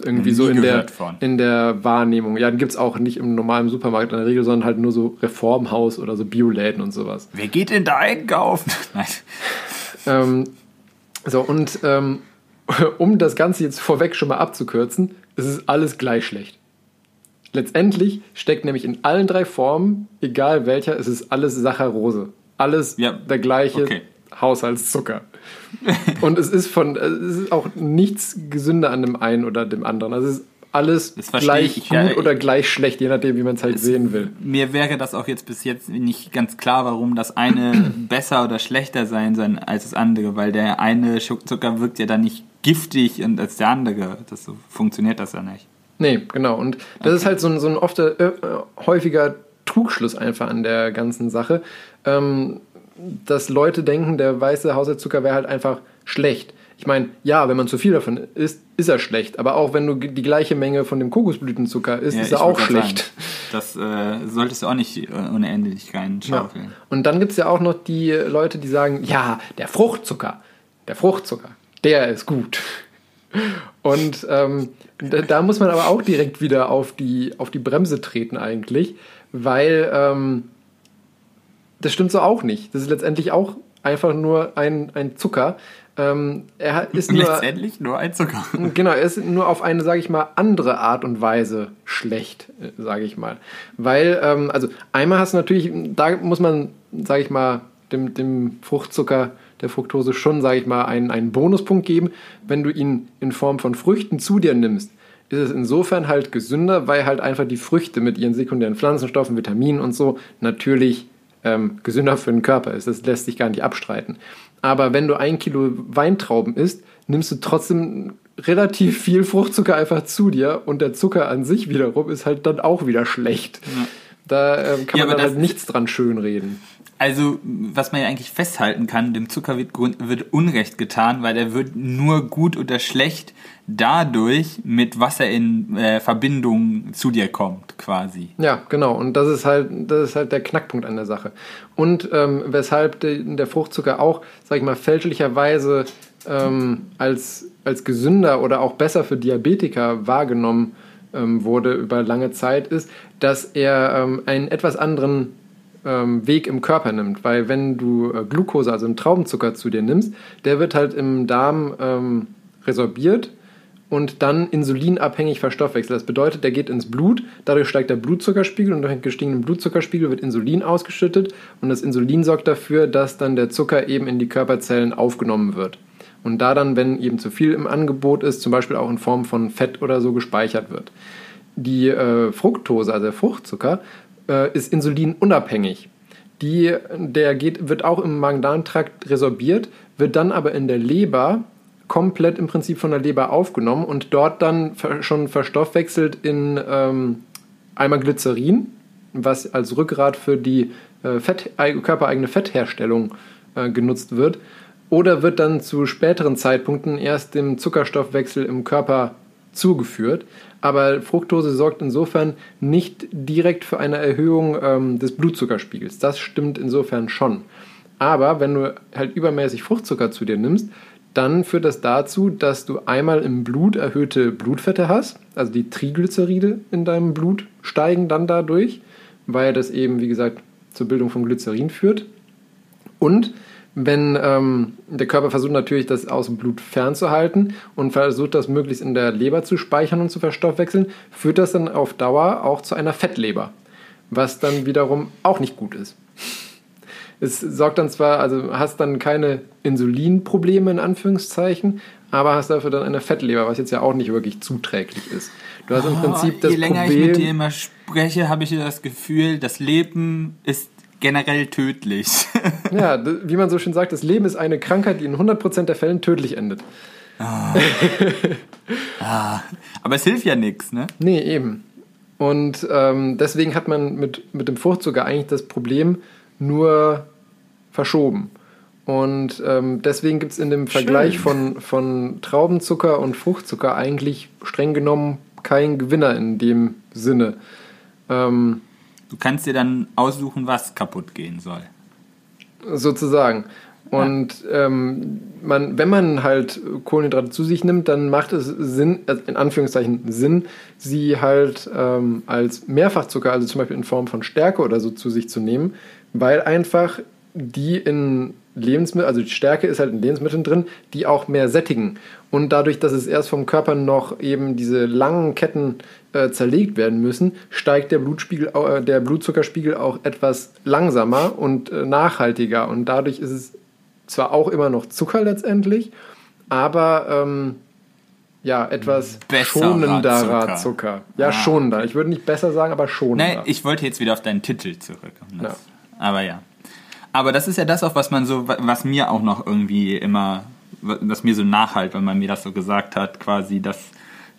Irgendwie so in der,
von.
in der Wahrnehmung. Ja, den gibt es auch nicht im normalen Supermarkt in der Regel, sondern halt nur so Reformhaus oder so Bioläden und sowas.
Wer geht denn da einkaufen? Nein.
Ähm, so, und ähm, um das Ganze jetzt vorweg schon mal abzukürzen, es ist alles gleich schlecht. Letztendlich steckt nämlich in allen drei Formen, egal welcher, es ist alles Saccharose. Alles
Ja,
der gleiche
okay.
Haushaltszucker. und es ist von, es ist auch nichts gesünder an dem einen oder dem anderen. Also es ist alles gleich
ich,
gut
ja.
oder gleich schlecht, je nachdem, wie man es halt sehen will.
Mir wäre das auch jetzt bis jetzt nicht ganz klar, warum das eine besser oder schlechter sein soll als das andere, weil der eine Zucker wirkt ja dann nicht giftig und als der andere. Das so funktioniert das ja nicht.
Nee, genau. Und das ist halt so ein, so ein oft äh, äh, häufiger Trugschluss einfach an der ganzen Sache, ähm, dass Leute denken, der weiße Haushaltszucker wäre halt einfach schlecht. Ich meine, ja, wenn man zu viel davon isst, ist er schlecht. Aber auch wenn du die gleiche Menge von dem Kokosblütenzucker isst, ist
ich
er auch schlecht.
Sagen, das äh, solltest du auch nicht unendlich reinschaufeln.
Und dann gibt es ja auch noch die Leute, die sagen, ja, der Fruchtzucker, der Fruchtzucker, der ist gut. Und ähm, da, da muss man aber auch direkt wieder auf die, auf die Bremse treten eigentlich, weil ähm, das stimmt so auch nicht. Das ist letztendlich auch einfach nur ein, ein Zucker. Ähm, er ist nur,
Letztendlich nur ein Zucker.
Genau, er ist nur auf eine, sage ich mal, andere Art und Weise schlecht, sage ich mal. Weil, ähm, also einmal hast du natürlich, da muss man, sage ich mal, dem, dem Fruchtzucker, der Fructose schon, sage ich mal, einen, einen Bonuspunkt geben. Wenn du ihn in Form von Früchten zu dir nimmst, ist es insofern halt gesünder, weil halt einfach die Früchte mit ihren sekundären Pflanzenstoffen, Vitaminen und so natürlich ähm, gesünder für den Körper ist. Das lässt sich gar nicht abstreiten. Aber wenn du ein Kilo Weintrauben isst, nimmst du trotzdem relativ viel Fruchtzucker einfach zu dir und der Zucker an sich wiederum ist halt dann auch wieder schlecht. Da ähm, kann
Ja,
man dann
das-
halt nichts dran schönreden.
Also, was man ja eigentlich festhalten kann, dem Zucker wird, wird Unrecht getan, weil er wird nur gut oder schlecht dadurch, mit was er in äh, Verbindung zu dir kommt, quasi.
Ja, genau. Und das ist halt, das ist halt der Knackpunkt an der Sache. Und ähm, weshalb de, der Fruchtzucker auch, sag ich mal, fälschlicherweise ähm, als, als gesünder oder auch besser für Diabetiker wahrgenommen ähm, wurde über lange Zeit, ist, dass er ähm, einen etwas anderen ähm, Weg im Körper nimmt. Weil wenn du äh, Glucose, also einen Traubenzucker zu dir nimmst, der wird halt im Darm ähm, resorbiert und dann insulinabhängig verstoffwechselt. Das bedeutet, der geht ins Blut, dadurch steigt der Blutzuckerspiegel und durch den gestiegenen Blutzuckerspiegel wird Insulin ausgeschüttet und das Insulin sorgt dafür, dass dann der Zucker eben in die Körperzellen aufgenommen wird. Und da dann, wenn eben zu viel im Angebot ist, zum Beispiel auch in Form von Fett oder so gespeichert wird. die äh, Fructose, also der Fruchtzucker, äh, ist insulinunabhängig. Die, der geht, wird auch im Magen-Darm-Trakt resorbiert, wird dann aber in der Leber komplett im Prinzip von der Leber aufgenommen und dort dann schon verstoffwechselt in ähm, einmal Glycerin, was als Rückgrat für die äh, Fett, körpereigene Fettherstellung äh, genutzt wird, oder wird dann zu späteren Zeitpunkten erst dem Zuckerstoffwechsel im Körper zugeführt. Aber Fructose sorgt insofern nicht direkt für eine Erhöhung ähm, des Blutzuckerspiegels. Das stimmt insofern schon. Aber wenn du halt übermäßig Fruchtzucker zu dir nimmst, dann führt das dazu, dass du einmal im Blut erhöhte Blutfette hast, also die Triglyceride in deinem Blut steigen dann dadurch, weil das eben, wie gesagt, zur Bildung von Glycerin führt. Und wenn ähm, der Körper versucht natürlich, das aus dem Blut fernzuhalten und versucht das möglichst in der Leber zu speichern und zu verstoffwechseln, führt das dann auf Dauer auch zu einer Fettleber, was dann wiederum auch nicht gut ist. Es sorgt dann zwar, also hast dann keine Insulinprobleme in Anführungszeichen, aber hast dafür dann eine Fettleber, was jetzt ja auch nicht wirklich zuträglich ist. Du hast im Prinzip das
Je länger
Problem,
ich mit dir immer spreche, habe ich das Gefühl, das Leben ist generell tödlich.
Ja, wie man so schön sagt, das Leben ist eine Krankheit, die in 100% der Fällen tödlich endet.
Aber es hilft ja nichts, ne?
Nee, eben. Und ähm, deswegen hat man mit, mit dem Fruchtzucker eigentlich das Problem nur verschoben. Und ähm, deswegen gibt es in dem Vergleich von, von Traubenzucker und Fruchtzucker eigentlich streng genommen keinen Gewinner in dem Sinne. Ähm,
Du kannst dir dann aussuchen, was kaputt gehen soll.
sozusagen. Und ähm, man, wenn man halt Kohlenhydrate zu sich nimmt, dann macht es Sinn, also in Anführungszeichen Sinn, sie halt ähm, als Mehrfachzucker, also zum Beispiel in Form von Stärke oder so zu sich zu nehmen, weil einfach die in Lebensmitteln, also die Stärke ist halt in Lebensmitteln drin, die auch mehr sättigen. Und dadurch, dass es erst vom Körper noch eben diese langen Ketten äh, zerlegt werden müssen, steigt der, Blutspiegel, äh, der Blutzuckerspiegel auch etwas langsamer und äh, nachhaltiger. Und dadurch ist es zwar auch immer noch Zucker letztendlich, aber ähm, ja, etwas
Besserer
schonenderer
Zucker.
Zucker. Ja,
Ah.
schonender. Ich würde nicht besser sagen, aber schonender.
Nein, ich wollte jetzt wieder auf deinen Titel zurückkommen.
Ja.
Aber ja. Aber das ist ja das auch, was man so, was mir auch noch irgendwie immer, was mir so nachhalt, wenn man mir das so gesagt hat, quasi, dass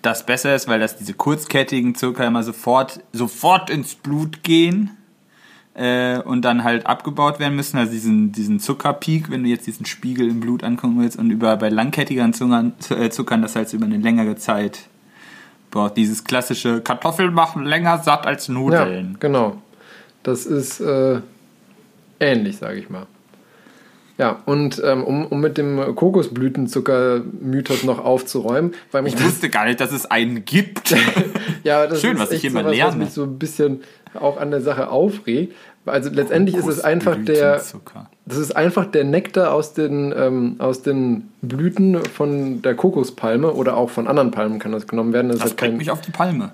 das besser ist, weil das diese kurzkettigen Zucker immer sofort, sofort ins Blut gehen äh, und dann halt abgebaut werden müssen. Also diesen, diesen Zuckerpeak, wenn du jetzt diesen Spiegel im Blut angucken willst und über bei langkettigeren Zuckern, äh, Zuckern das heißt über eine längere Zeit braucht. Dieses klassische Kartoffeln machen länger satt als
ja,
Nudeln.
genau. Das ist äh, ähnlich, sage ich mal. Ja, und ähm, um, um mit dem Kokosblütenzucker-Mythos noch aufzuräumen, weil mich
Ich
das
wusste gar nicht, dass es einen gibt.
Ja, das
Schön,
ist
was ich hier mal
was
lerne.
mich so ein bisschen auch an der Sache aufregt. Also letztendlich ist es einfach der, das ist einfach der Nektar aus den, ähm, aus den Blüten von der Kokospalme oder auch von anderen Palmen kann das genommen werden. Das,
Das
hat
bringt
kein,
mich auf die Palme.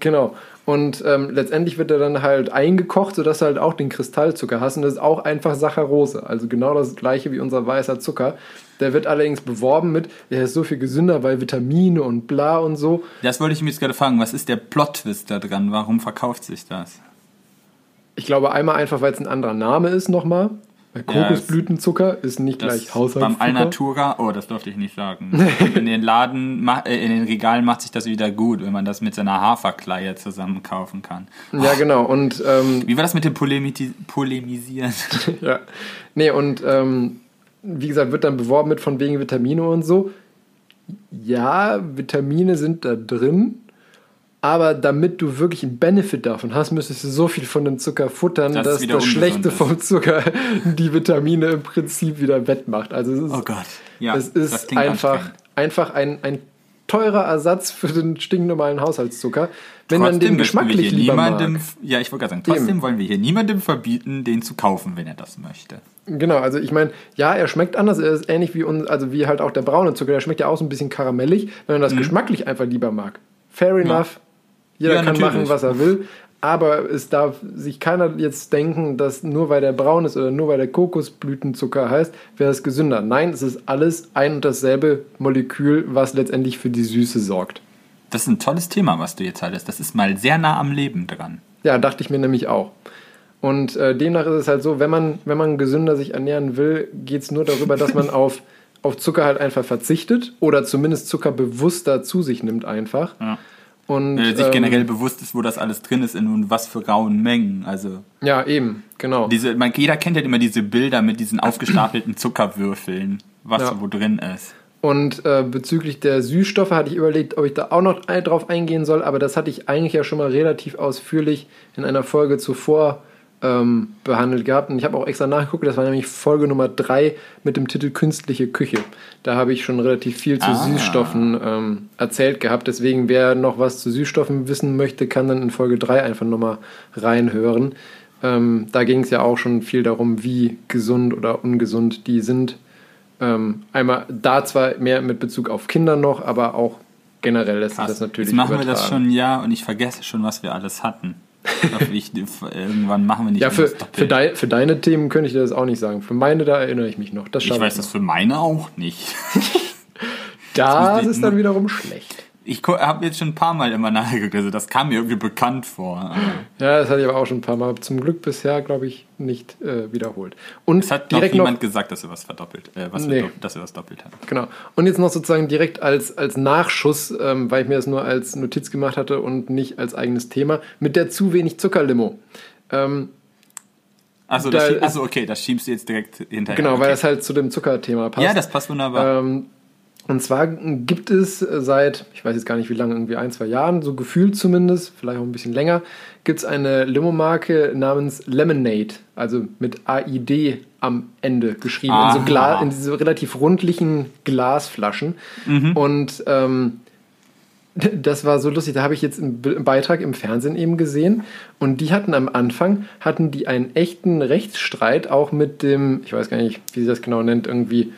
Genau. Und ähm, letztendlich wird er dann halt eingekocht, sodass du halt auch den Kristallzucker hast. Und das ist auch einfach Saccharose. Also genau das gleiche wie unser weißer Zucker. Der wird allerdings beworben mit, er ist so viel gesünder, weil Vitamine und bla und so.
Das wollte ich mir jetzt gerade fragen. Was ist der Plot-Twist da dran? Warum verkauft sich das?
Ich glaube einmal einfach, weil es ein anderer Name ist nochmal. Weil Kokosblütenzucker ist nicht
Das
gleich
beim
Haushaltszucker.
Alnatura, oh, das durfte ich nicht sagen. In den Laden, äh, in den Regalen macht sich das wieder gut, wenn man das mit seiner Haferkleie zusammen kaufen kann.
Ja, genau. Und ähm,
Wie war das mit dem Polemiti Polemisieren?
ja. Nee, und ähm, wie gesagt, wird dann beworben mit von wegen Vitamine und so. Ja, Vitamine sind da drin, aber damit du wirklich einen Benefit davon hast, müsstest du so viel von dem Zucker futtern,
Dass es
dass das Schlechte
ist.
vom Zucker die Vitamine im Prinzip wieder wettmacht. Also es ist,
Oh Gott. Ja,
es
das
ist einfach, einfach ein, ein teurer Ersatz für den stinknormalen Haushaltszucker. Wenn man
Trotzdem
den
möchten wir
geschmacklich lieber
niemandem,
mag.
ja, ich wollte gerade sagen, trotzdem
Eben.
wollen wir hier niemandem verbieten, den zu kaufen, wenn er das möchte.
Genau, also ich meine, ja, er schmeckt anders, er ist ähnlich wie uns, also wie halt auch der braune Zucker, der schmeckt ja auch so ein bisschen karamellig, wenn man das geschmacklich einfach lieber mag. Fair enough. Jeder.
Ja,
kann
natürlich.
machen, was er will, aber es darf sich keiner jetzt denken, dass nur weil der braun ist oder nur weil der Kokosblütenzucker heißt, wäre es gesünder. Nein, es ist alles ein und dasselbe Molekül, was letztendlich für die Süße sorgt.
Das ist ein tolles Thema, was du jetzt hattest. Das ist mal sehr nah am Leben dran.
Ja, dachte ich mir nämlich auch. Und äh, demnach ist es halt so, wenn man, wenn man gesünder sich ernähren will, geht es nur darüber, dass man auf, auf Zucker halt einfach verzichtet oder zumindest Zucker bewusster zu sich nimmt einfach.
Ja.
Und,
Wenn sich
ähm,
generell bewusst ist, wo das alles drin ist in und was für rauen Mengen. Also
Ja, eben, genau.
diese, man, jeder kennt ja immer diese Bilder mit diesen aufgestapelten Zuckerwürfeln, was
Ja.
wo drin ist.
Und äh, bezüglich der Süßstoffe hatte ich überlegt, ob ich da auch noch drauf eingehen soll, aber das hatte ich eigentlich ja schon mal relativ ausführlich in einer Folge zuvor ähm, behandelt gehabt. Und ich habe auch extra nachgeguckt, das war nämlich Folge Nummer 3 mit dem Titel Künstliche Küche. Da habe ich schon relativ viel zu
Ah.
Süßstoffen ähm, erzählt gehabt. Deswegen, wer noch was zu Süßstoffen wissen möchte, kann dann in Folge 3 einfach nochmal reinhören. Ähm, da ging es ja auch schon viel darum, wie gesund oder ungesund die sind. Ähm, einmal da zwar mehr mit Bezug auf Kinder noch, aber auch generell lässt sich das natürlich
Jetzt machen wir das
übertragen.
schon ein Jahr und ich vergesse schon, was wir alles hatten. Ich ich, irgendwann machen wir nicht
Ja, für, für, dei, für deine Themen könnte ich dir das auch nicht sagen. Für meine, da erinnere ich mich noch. Das
Ich weiß das für meine auch nicht.
Das
ich
ist dann wiederum schlecht.
Ich habe jetzt schon ein paar Mal immer nachgeguckt, also das kam mir irgendwie bekannt vor.
Ja, das hatte ich aber auch schon ein paar Mal. Zum Glück bisher, glaube ich, nicht äh, wiederholt. Und
Es hat noch
direkt
niemand
noch,
gesagt, dass er was verdoppelt, äh, was
Nee.
dass wir was doppelt haben.
genau. Und jetzt noch sozusagen direkt als, als Nachschuss, ähm, weil ich mir das nur als Notiz gemacht hatte und nicht als eigenes Thema, mit der zu wenig Zuckerlimo. Ähm,
Achso,
Da
achso, okay, das schiebst du jetzt direkt hinterher.
genau,
okay.
weil das halt zu dem Zuckerthema passt.
Ja, das passt wunderbar.
Ähm, und zwar gibt es seit, ich weiß jetzt gar nicht wie lange, irgendwie ein, zwei Jahren, so gefühlt zumindest, vielleicht auch ein bisschen länger, gibt es eine Limo-Marke namens Lemonade, also mit AID am Ende geschrieben, in, so
Aha.
Gla in diese relativ rundlichen Glasflaschen. Und ähm, das war so lustig, da habe ich jetzt einen Be- Beitrag im Fernsehen eben gesehen und die hatten am Anfang, hatten die einen echten Rechtsstreit auch mit dem, ich weiß gar nicht, wie sie das genau nennt, irgendwie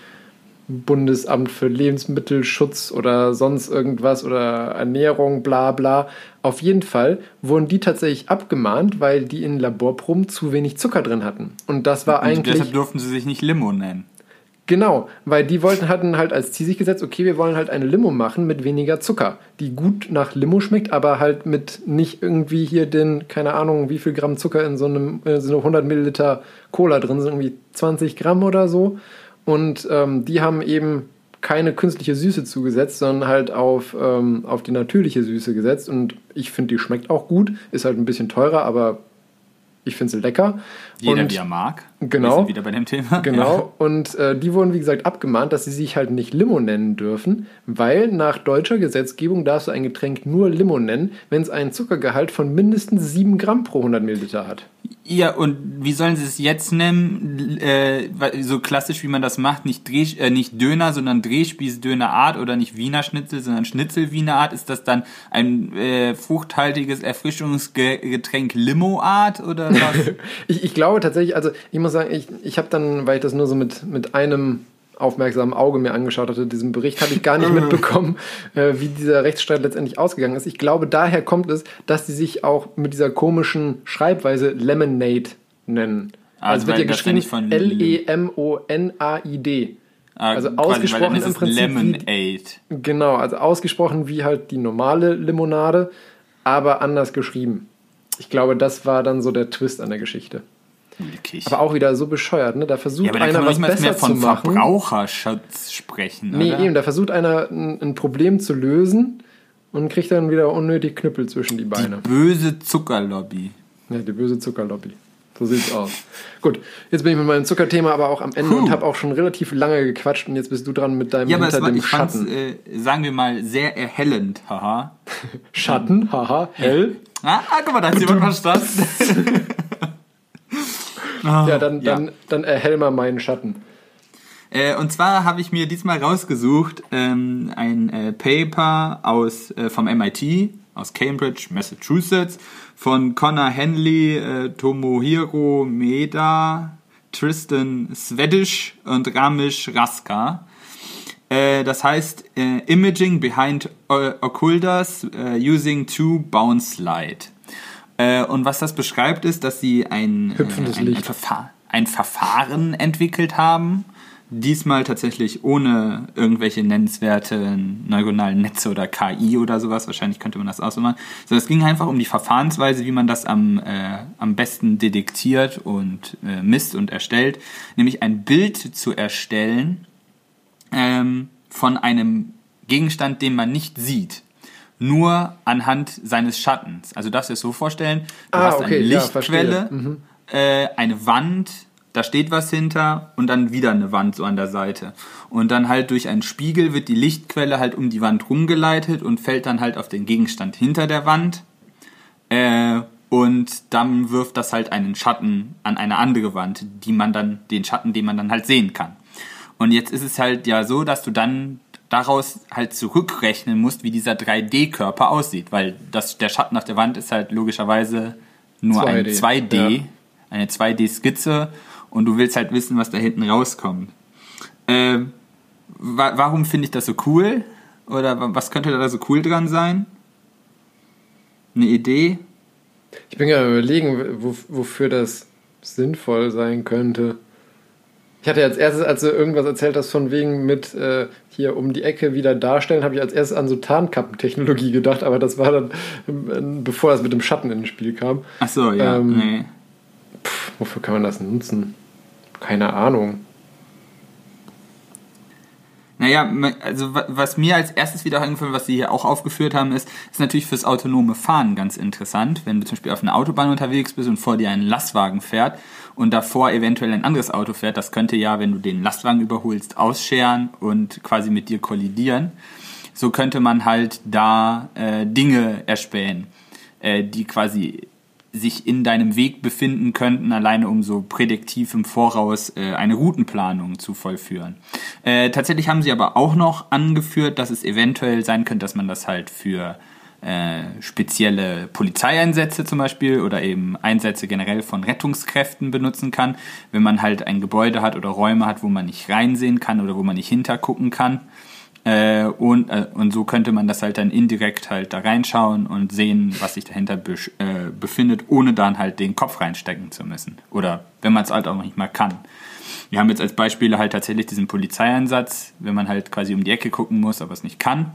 Bundesamt für Lebensmittelschutz oder sonst irgendwas oder Ernährung, bla bla. Auf jeden Fall wurden die tatsächlich abgemahnt, weil die in Laborproben zu wenig Zucker drin hatten. Und das war
und
eigentlich...
deshalb durften sie sich nicht Limo nennen.
Genau, weil die wollten hatten halt als Ziel sich gesetzt, okay, wir wollen halt eine Limo machen mit weniger Zucker, die gut nach Limo schmeckt, aber halt mit nicht irgendwie hier den, keine Ahnung, wie viel Gramm Zucker in so einem in so 100 Milliliter Cola drin sind, irgendwie 20 Gramm oder so. Und ähm, die haben eben keine künstliche Süße zugesetzt, sondern halt auf, ähm, auf die natürliche Süße gesetzt. Und ich finde, die schmeckt auch gut, ist halt ein bisschen teurer, aber ich finde sie lecker.
Jeder,
Und-
wie er mag.
Genau.
Wir sind wieder bei dem Thema.
Genau, und äh, die wurden, wie gesagt, abgemahnt, dass sie sich halt nicht Limo nennen dürfen, weil nach deutscher Gesetzgebung darfst du ein Getränk nur Limo nennen, wenn es einen Zuckergehalt von mindestens 7 Gramm pro 100 Milliliter hat.
Ja, und wie sollen sie es jetzt nennen? Äh, so klassisch, wie man das macht, nicht, Dreh, äh, nicht Döner, sondern Drehspieß Döner Art oder nicht Wiener Schnitzel, sondern Schnitzel Wiener Art. Ist das dann ein äh, fruchthaltiges Erfrischungsgetränk Limo Art oder was?
Ich, ich glaube tatsächlich, also ich muss sagen, ich, ich habe dann, weil ich das nur so mit, mit einem aufmerksamen Auge mir angeschaut hatte, diesen Bericht, habe ich gar nicht mitbekommen, äh, wie dieser Rechtsstreit letztendlich ausgegangen ist. Ich glaube, daher kommt es, dass die sich auch mit dieser komischen Schreibweise Lemonade nennen.
Also,
Also, wird ja geschrieben L-E-M-O-N-A-I-D. Also
Ah, quasi, weil
ausgesprochen
dann ist
im Prinzip
Lemonade.
Genau, also ausgesprochen wie halt die normale Limonade, aber anders geschrieben. Ich glaube, das war dann so der Twist an der Geschichte.
Ulkig.
Aber auch wieder so bescheuert, ne? Da versucht
Ja, aber da kann
einer
man
was
mal mehr
besser zu
von
machen.
Verbraucherschutz sprechen,
Nee,
oder?
eben, da versucht einer ein, ein Problem zu lösen und kriegt dann wieder unnötig Knüppel zwischen die Beine.
Böse Zuckerlobby.
Ja, die böse Zuckerlobby. So sieht's aus. Gut, jetzt bin ich mit meinem Zuckerthema aber auch am Ende und habe auch schon relativ lange gequatscht und jetzt bist du dran mit deinem
Ja, aber es
hinter dem
ich
Schatten.
äh, sagen wir mal, sehr erhellend, haha.
Schatten, haha, hell.
Ah, ah, guck mal, da hat jemand verstanden.
Ja, dann,
Ja.
dann, erhell mal meinen Schatten.
Äh, und zwar habe ich mir diesmal rausgesucht ähm, ein äh, Paper aus, äh, vom MIT, aus Cambridge, Massachusetts, von Connor Henley, äh, Tomohiro Meda, Tristan Swedish und Ramesh Raska. Äh, das heißt äh, Imaging Behind o Occulters äh, Using Two Bounce Light. Äh, und was das beschreibt, ist, dass sie ein, äh,
Hüpfendes
ein, ein,
Licht.
Verfahr ein Verfahren entwickelt haben, Diesmal tatsächlich ohne irgendwelche nennenswerten neuronalen Netze oder KI oder sowas. Wahrscheinlich könnte man das auch so machen. Sondern es ging einfach um die Verfahrensweise, wie man das am, äh, am besten detektiert und äh, misst und erstellt. Nämlich ein Bild zu erstellen ähm, von einem Gegenstand, den man nicht sieht. Nur anhand seines Schattens. Also darfst du dir so vorstellen, du
Ah,
hast
okay,
eine
ja,
Lichtquelle,
verstehe. Mhm.
äh, eine Wand, da steht was hinter und dann wieder eine Wand so an der Seite. Und dann halt durch einen Spiegel wird die Lichtquelle halt um die Wand rumgeleitet und fällt dann halt auf den Gegenstand hinter der Wand. Äh, und dann wirft das halt einen Schatten an eine andere Wand, die man dann, den Schatten, den man dann halt sehen kann. Und jetzt ist es halt ja so, dass du dann daraus halt zurückrechnen musst, wie dieser 3D-Körper aussieht, weil das, der Schatten auf der Wand ist halt logischerweise nur ein
2D,
2D,
ja.
eine 2D-Skizze und du willst halt wissen, was da hinten rauskommt. Ähm, wa warum finde ich das so cool? Oder wa- was könnte da so cool dran sein? Eine Idee?
Ich bin gerade überlegen, wo, wofür das sinnvoll sein könnte. Ich hatte als erstes, als du irgendwas erzählt hast, von wegen mit äh, hier um die Ecke wieder darstellen, habe ich als erstes an so Tarnkappentechnologie gedacht, aber das war dann, ähm, bevor das mit dem Schatten ins Spiel kam.
Ach so, ja,
Ähm,
nee.
Wofür kann man das nutzen? Keine Ahnung.
Naja, also wa- was mir als erstes wieder eingefallen, was Sie hier auch aufgeführt haben, ist, ist natürlich fürs autonome Fahren ganz interessant. Wenn du zum Beispiel auf einer Autobahn unterwegs bist und vor dir ein Lastwagen fährt und davor eventuell ein anderes Auto fährt, das könnte ja, wenn du den Lastwagen überholst, ausscheren und quasi mit dir kollidieren. So könnte man halt da äh, Dinge erspähen, äh, die quasi sich in deinem Weg befinden könnten, alleine um so prädiktiv im Voraus äh, eine Routenplanung zu vollführen. Äh, tatsächlich haben sie aber auch noch angeführt, dass es eventuell sein könnte, dass man das halt für äh, spezielle Polizeieinsätze zum Beispiel oder eben Einsätze generell von Rettungskräften benutzen kann, wenn man halt ein Gebäude hat oder Räume hat, wo man nicht reinsehen kann oder wo man nicht hintergucken kann. Äh, und, äh, und so könnte man das halt dann indirekt halt da reinschauen und sehen, was sich dahinter besch- äh, befindet, ohne dann halt den Kopf reinstecken zu müssen. Oder wenn man es halt auch nicht mal kann. Wir haben jetzt als Beispiele halt tatsächlich diesen Polizeieinsatz, wenn man halt quasi um die Ecke gucken muss, aber es nicht kann,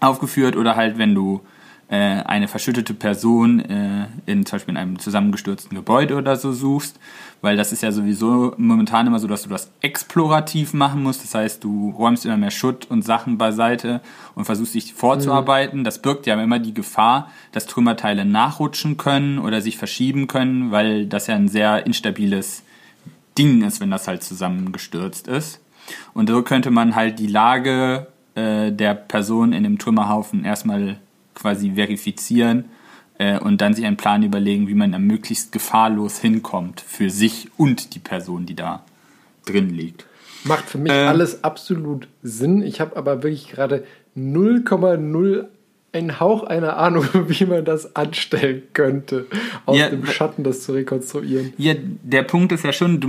aufgeführt. Oder halt, wenn du äh, eine verschüttete Person äh, in zum Beispiel in einem zusammengestürzten Gebäude oder so suchst, weil das ist ja sowieso momentan immer so, dass du das explorativ machen musst. Das heißt, du räumst immer mehr Schutt und Sachen beiseite und versuchst dich vorzuarbeiten. Das birgt ja immer die Gefahr, dass Trümmerteile nachrutschen können oder sich verschieben können, weil das ja ein sehr instabiles Ding ist, wenn das halt zusammengestürzt ist. Und so könnte man halt die Lage äh, der Person in dem Trümmerhaufen erstmal quasi verifizieren äh, und dann sich einen Plan überlegen, wie man da möglichst gefahrlos hinkommt für sich und die Person, die da drin liegt.
Macht für mich
Ähm.
alles absolut Sinn. Ich habe aber wirklich gerade 0,0 einen Hauch einer Ahnung, wie man das anstellen könnte, aus
Ja,
dem Schatten das zu rekonstruieren.
Ja, der Punkt ist ja schon, du,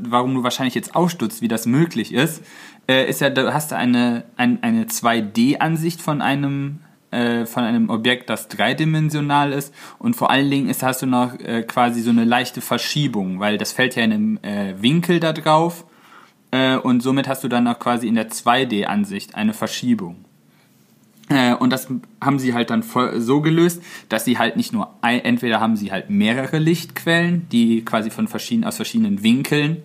warum du wahrscheinlich jetzt ausstutzt, wie das möglich ist, äh, ist ja, du hast eine, ein, eine 2D-Ansicht von einem äh, von einem Objekt, das dreidimensional ist und vor allen Dingen ist, hast du noch äh, quasi so eine leichte Verschiebung, weil das fällt ja in einem äh, Winkel da drauf äh, und somit hast du dann auch quasi in der 2D-Ansicht eine Verschiebung. Und das haben sie halt dann so gelöst, dass sie halt nicht nur entweder haben sie halt mehrere Lichtquellen, die quasi von verschiedenen aus verschiedenen Winkeln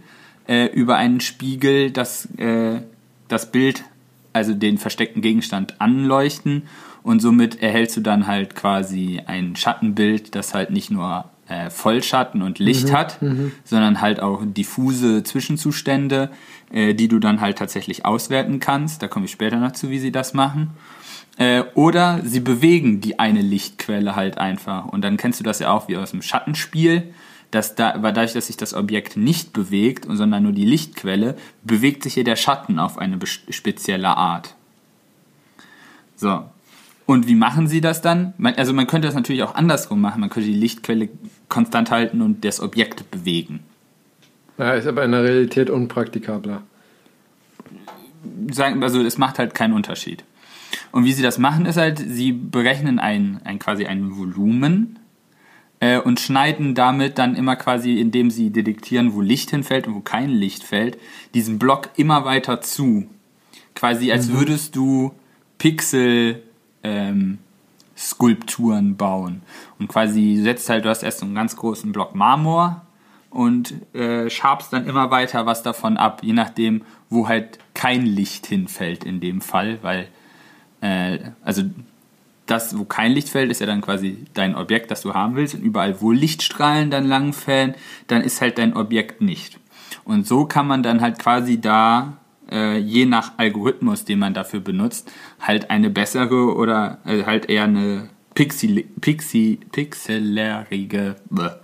äh, über einen Spiegel das äh, das Bild, also den versteckten Gegenstand anleuchten und somit erhältst du dann halt quasi ein Schattenbild, das halt nicht nur äh, Vollschatten und Licht hat, sondern halt auch diffuse Zwischenzustände, äh, die du dann halt tatsächlich auswerten kannst. Da komme ich später noch zu, wie sie das machen. Äh, oder sie bewegen die eine Lichtquelle halt einfach. Und dann kennst du das ja auch wie aus dem Schattenspiel. Dass da, dadurch, dass sich das Objekt nicht bewegt, sondern nur die Lichtquelle, bewegt sich hier der Schatten auf eine spezielle Art. So. Und wie machen sie das dann? Man, also man könnte das natürlich auch andersrum machen. Man könnte die Lichtquelle konstant halten und das Objekt bewegen.
Ja, ist aber in der Realität unpraktikabler.
sagen, also es macht halt keinen Unterschied. Und wie sie das machen, ist halt, sie berechnen ein, ein quasi ein Volumen äh, und schneiden damit dann immer quasi, indem sie detektieren, wo Licht hinfällt und wo kein Licht fällt, diesen Block immer weiter zu. Quasi als würdest du Pixel ähm, Skulpturen bauen. Und quasi du setzt halt, du hast erst so einen ganz großen Block Marmor und äh, schabst dann immer weiter was davon ab, je nachdem, wo halt kein Licht hinfällt in dem Fall, weil äh, also das, wo kein Licht fällt, ist ja dann quasi dein Objekt, das du haben willst. Und überall, wo Lichtstrahlen dann langfällen, dann ist halt dein Objekt nicht. Und so kann man dann halt quasi da, äh, je nach Algorithmus, den man dafür benutzt, halt eine bessere oder äh, halt eher eine pixel, pixel, pixelerige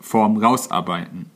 Form rausarbeiten.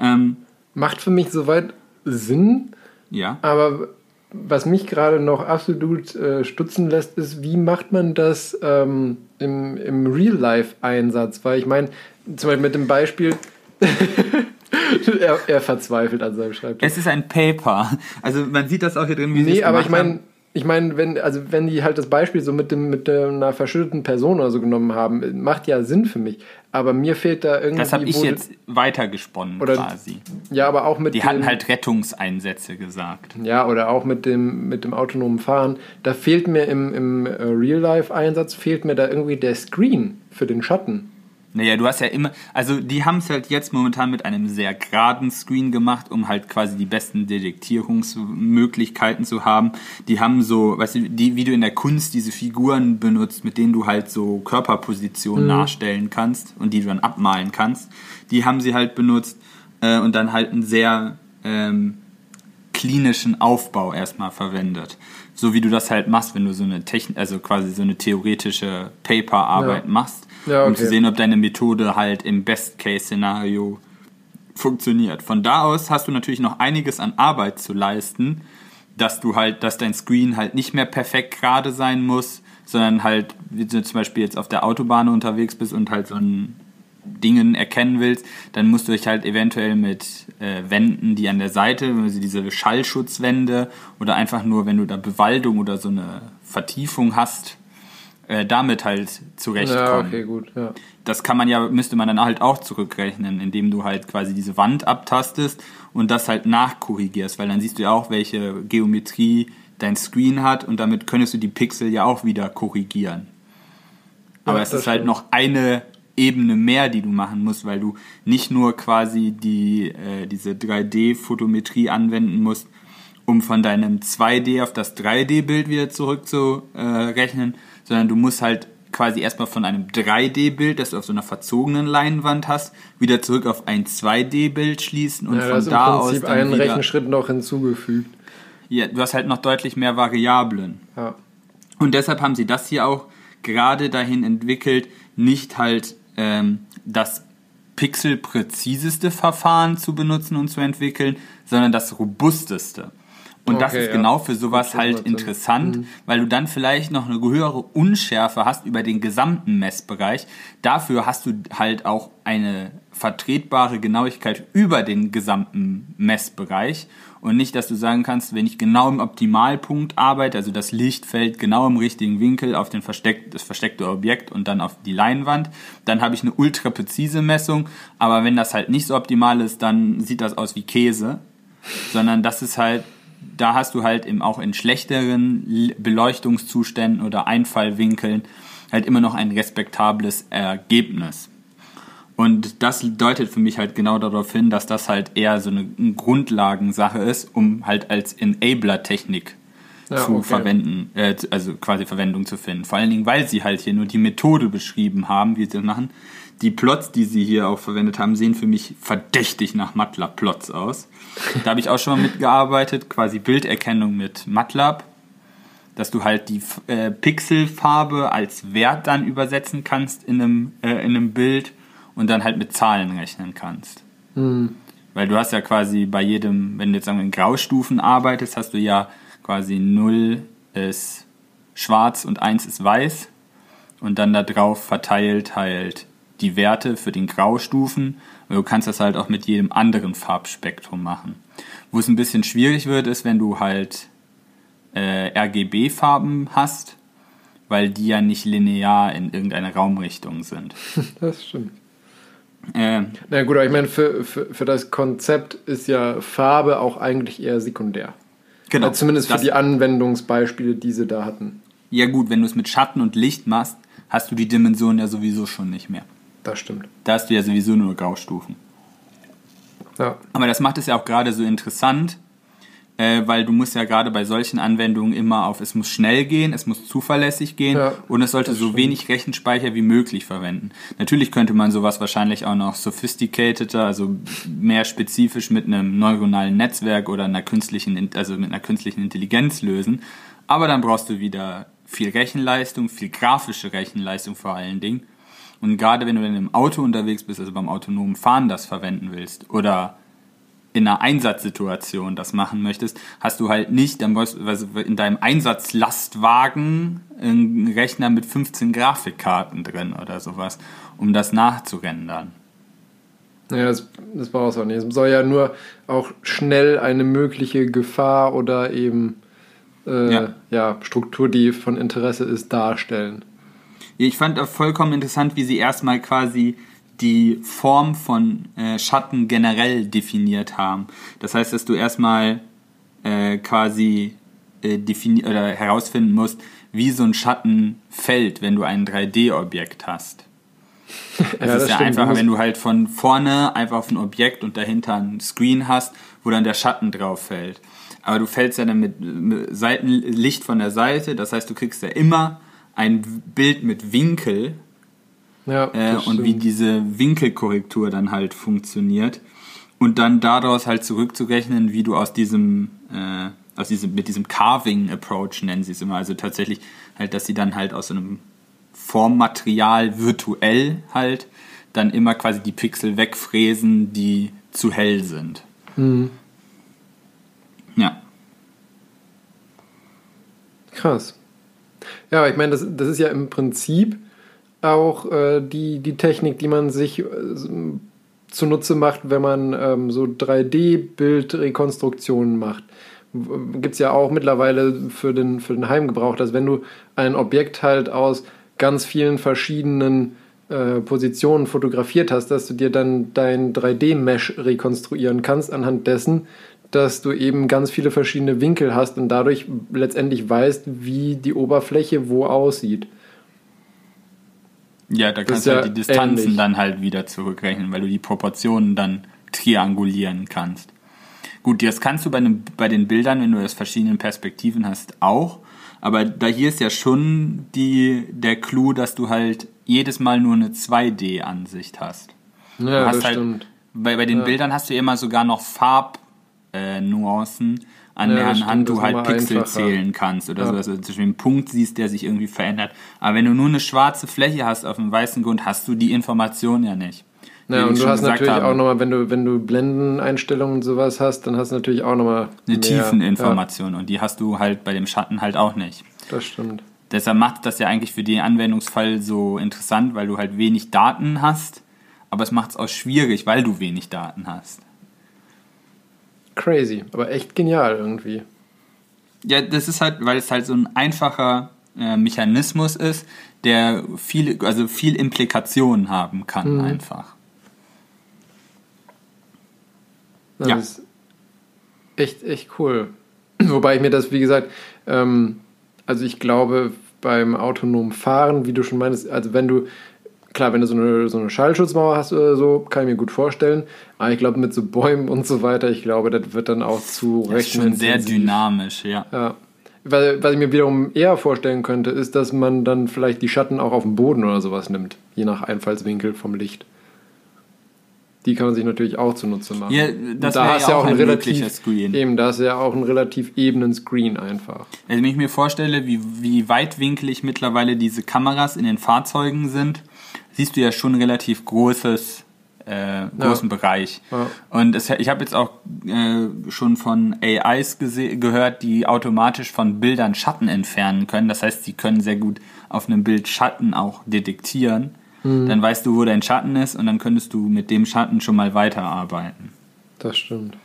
Ähm,
Macht für mich soweit Sinn,
ja.
aber was mich gerade noch absolut äh, stutzen lässt, ist, wie macht man das ähm, im, im Real-Life-Einsatz? Weil ich meine, zum Beispiel mit dem Beispiel, er, er, verzweifelt an seinem Schreibtisch.
Es ist ein Paper. Also man sieht das auch hier drin, wie
Nee, aber ich meine, ich meine, wenn, also wenn die halt das Beispiel so mit, dem, mit einer verschütteten Person oder so genommen haben, macht ja Sinn für mich. Aber mir fehlt da irgendwie.
Das habe ich jetzt weitergesponnen
oder,
quasi.
Ja, aber auch mit.
Die dem, hatten halt Rettungseinsätze gesagt.
Ja, oder auch mit dem, mit dem autonomen Fahren. Da fehlt mir im, im äh, Real-Life-Einsatz, fehlt mir da irgendwie der Screen für den Schatten.
Naja, du hast ja immer, also die haben es halt jetzt momentan mit einem sehr geraden Screen gemacht, um halt quasi die besten Detektierungsmöglichkeiten zu haben. Die haben so, weißt du, die, wie du in der Kunst diese Figuren benutzt, mit denen du halt so Körperpositionen mhm. nachstellen kannst und die du dann abmalen kannst, die haben sie halt benutzt äh, und dann halt einen sehr ähm, klinischen Aufbau erstmal verwendet. So wie du das halt machst, wenn du so eine Technik, also quasi so eine theoretische Paperarbeit ja. machst ja, okay. um zu sehen, ob deine Methode halt im Best-Case-Szenario funktioniert. Von da aus hast du natürlich noch einiges an Arbeit zu leisten, dass du halt, dass dein Screen halt nicht mehr perfekt gerade sein muss, sondern halt, wie du zum Beispiel jetzt auf der Autobahn unterwegs bist und halt so ein Dingen erkennen willst, dann musst du dich halt eventuell mit äh, Wänden, die an der Seite, also diese Schallschutzwände oder einfach nur, wenn du da Bewaldung oder so eine Vertiefung hast, äh, damit halt zurechtkommen. Ja,
okay, gut, ja.
Das kann man ja, müsste man dann halt auch zurückrechnen, indem du halt quasi diese Wand abtastest und das halt nachkorrigierst, weil dann siehst du ja auch, welche Geometrie dein Screen hat und damit könntest du die Pixel ja auch wieder korrigieren. Aber ja, es ist halt noch eine Ebene mehr, die du machen musst, weil du nicht nur quasi die, äh, diese 3D-Fotometrie anwenden musst, um von deinem 2D auf das 3D-Bild wieder zurückzurechnen, äh, sondern du musst halt quasi erstmal von einem 3D-Bild, das du auf so einer verzogenen Leinwand hast, wieder zurück auf ein 2D-Bild schließen und ja, von da aus dann
einen Rechenschritt noch hinzugefügt.
Ja, du hast halt noch deutlich mehr Variablen.
Ja.
Und deshalb haben sie das hier auch gerade dahin entwickelt, nicht halt ähm, das pixelpräziseste Verfahren zu benutzen und zu entwickeln, sondern das robusteste. Und okay, das ist ja. genau für sowas halt interessant, mhm. weil du dann vielleicht noch eine höhere Unschärfe hast über den gesamten Messbereich. Dafür hast du halt auch eine vertretbare Genauigkeit über den gesamten Messbereich und nicht, dass du sagen kannst, wenn ich genau im Optimalpunkt arbeite, also das Licht fällt genau im richtigen Winkel auf den versteck, das versteckte Objekt und dann auf die Leinwand, dann habe ich eine ultra präzise Messung, aber wenn das halt nicht so optimal ist, dann sieht das aus wie Käse, sondern das ist halt da hast du halt eben auch in schlechteren Beleuchtungszuständen oder Einfallwinkeln halt immer noch ein respektables Ergebnis. Und das deutet für mich halt genau darauf hin, dass das halt eher so eine Grundlagensache ist, um halt als Enabler-Technik ja, zu okay. verwenden, äh, also quasi Verwendung zu finden. Vor allen Dingen, weil sie halt hier nur die Methode beschrieben haben, wie sie das machen. Die Plots, die sie hier auch verwendet haben, sehen für mich verdächtig nach MATLAB-Plots aus. Da habe ich auch schon mal mitgearbeitet, quasi Bilderkennung mit MATLAB, dass du halt die äh, Pixelfarbe als Wert dann übersetzen kannst in einem, äh, in einem Bild und dann halt mit Zahlen rechnen kannst. Mhm. Weil du hast ja quasi bei jedem, wenn du jetzt sagen wir, in Graustufen arbeitest, hast du ja quasi 0 ist schwarz und 1 ist weiß und dann da drauf verteilt halt die Werte für den Graustufen. Du kannst das halt auch mit jedem anderen Farbspektrum machen. Wo es ein bisschen schwierig wird, ist, wenn du halt äh, RGB-Farben hast, weil die ja nicht linear in irgendeine Raumrichtung sind.
Das stimmt.
Äh,
Na gut, aber ich meine, für, für, für das Konzept ist ja Farbe auch eigentlich eher sekundär.
genau.
Also zumindest für die Anwendungsbeispiele, die sie da hatten.
Ja gut, wenn du es mit Schatten und Licht machst, hast du die Dimension ja sowieso schon nicht mehr.
Das stimmt.
Da hast du ja sowieso nur Graustufen.
Ja.
Aber das macht es ja auch gerade so interessant, äh, weil du musst ja gerade bei solchen Anwendungen immer auf, es muss schnell gehen, es muss zuverlässig gehen
Ja,
und es sollte so
stimmt.
wenig Rechenspeicher wie möglich verwenden. Natürlich könnte man sowas wahrscheinlich auch noch sophisticateder, also mehr spezifisch mit einem neuronalen Netzwerk oder einer künstlichen, also mit einer künstlichen Intelligenz lösen. Aber dann brauchst du wieder viel Rechenleistung, viel grafische Rechenleistung vor allen Dingen. Und gerade wenn du dann im Auto unterwegs bist, also beim autonomen Fahren das verwenden willst oder in einer Einsatzsituation das machen möchtest, hast du halt nicht, dann brauchst du also in deinem Einsatzlastwagen einen Rechner mit 15 Grafikkarten drin oder sowas, um das nachzurendern.
Naja, das, das brauchst du auch nicht. Es soll ja nur auch schnell eine mögliche Gefahr oder eben äh,
Ja.
ja. Struktur, die von Interesse ist, darstellen.
Ich fand auch vollkommen interessant, wie sie erstmal quasi die Form von äh, Schatten generell definiert haben. Das heißt, dass du erstmal äh, quasi äh, defini oder herausfinden musst, wie so ein Schatten fällt, wenn du ein 3D-Objekt hast. Es
Ja,
ist
das
ja
stimmt.
einfacher, wenn du halt von vorne einfach auf ein Objekt und dahinter ein Screen hast, wo dann der Schatten drauf fällt. Aber du fällst ja dann mit, mit Seitenlicht von der Seite, das heißt, du kriegst ja immer ein Bild mit Winkel
Ja,
äh, und wie diese Winkelkorrektur dann halt funktioniert und dann daraus halt zurückzurechnen, wie du aus diesem, äh, aus diesem mit diesem Carving Approach nennen sie es immer, also tatsächlich halt, dass sie dann halt aus so einem Formmaterial virtuell halt dann immer quasi die Pixel wegfräsen, die zu hell sind.
Mhm.
Ja.
Krass. Ja, aber ich meine, das, das ist ja im Prinzip auch äh, die, die Technik, die man sich äh, zunutze macht, wenn man ähm, so 3D-Bildrekonstruktionen macht. Gibt es ja auch mittlerweile für den, für den Heimgebrauch, dass wenn du ein Objekt halt aus ganz vielen verschiedenen äh, Positionen fotografiert hast, dass du dir dann dein 3D-Mesh rekonstruieren kannst anhand dessen, dass du eben ganz viele verschiedene Winkel hast und dadurch letztendlich weißt, wie die Oberfläche wo aussieht.
Ja, da kannst du
ja
halt die Distanzen
ähnlich.
dann halt wieder zurückrechnen, weil du die Proportionen dann triangulieren kannst. Gut, das kannst du bei, einem, bei den Bildern, wenn du das verschiedenen Perspektiven hast, auch. Aber da hier ist ja schon die, der Clou, dass du halt jedes Mal nur eine 2D-Ansicht hast.
Ja,
du hast
das
halt,
stimmt.
Bei, bei den
Ja.
Bildern hast du immer sogar noch Farbnuancen, äh, Nuancen, an
Ja,
Hand du halt Pixel
einfacher.
zählen kannst oder
Ja.
so. Also zum Beispiel einen Punkt siehst, der sich irgendwie verändert. Aber wenn du nur eine schwarze Fläche hast auf einem weißen Grund, hast du die Information ja nicht.
Ja, und du hast natürlich
habe,
auch nochmal, wenn du, wenn du Blendeneinstellungen und sowas hast, dann hast du natürlich auch nochmal
eine
mehr-
Tiefeninformation und die hast du halt bei dem Schatten halt auch nicht.
Ja, das stimmt.
Deshalb macht das ja eigentlich für den Anwendungsfall so interessant, weil du halt wenig Daten hast, aber es macht es auch schwierig, weil du wenig Daten hast.
Crazy, aber echt genial irgendwie.
Ja, das ist halt, weil es halt so ein einfacher äh, Mechanismus ist, der viele, also viel Implikationen haben kann
Mhm.
einfach.
Das
Ja.
ist echt, echt cool. Wobei ich mir das, wie gesagt, ähm, also ich glaube, beim autonomen Fahren, wie du schon meinst, also wenn du, klar, wenn du so eine, so eine Schallschutzmauer hast oder so, kann ich mir gut vorstellen. Aber ich glaube, mit so Bäumen und so weiter, ich glaube, das wird dann auch zu
Das ist schon sehr dynamisch, ja.
Ja. Weil, was ich mir wiederum eher vorstellen könnte, ist, dass man dann vielleicht die Schatten auch auf dem Boden oder sowas nimmt, je nach Einfallswinkel vom Licht. Die kann man sich natürlich auch zunutze machen.
Ja, das
da hast
ja auch ein
relativ,
möglicher Screen.
Eben, da hast du ja auch einen relativ ebenen Screen einfach.
Also wenn ich mir vorstelle, wie, wie weitwinklig mittlerweile diese Kameras in den Fahrzeugen sind, siehst du ja schon ein relativ großes, äh, großen Bereich.
Ja.
Und es, ich habe jetzt auch äh, schon von AIs gehört, die automatisch von Bildern Schatten entfernen können. Das heißt, sie können sehr gut auf einem Bild Schatten auch detektieren.
Mhm.
Dann weißt du, wo dein Schatten ist und dann könntest du mit dem Schatten schon mal weiterarbeiten.
Das stimmt.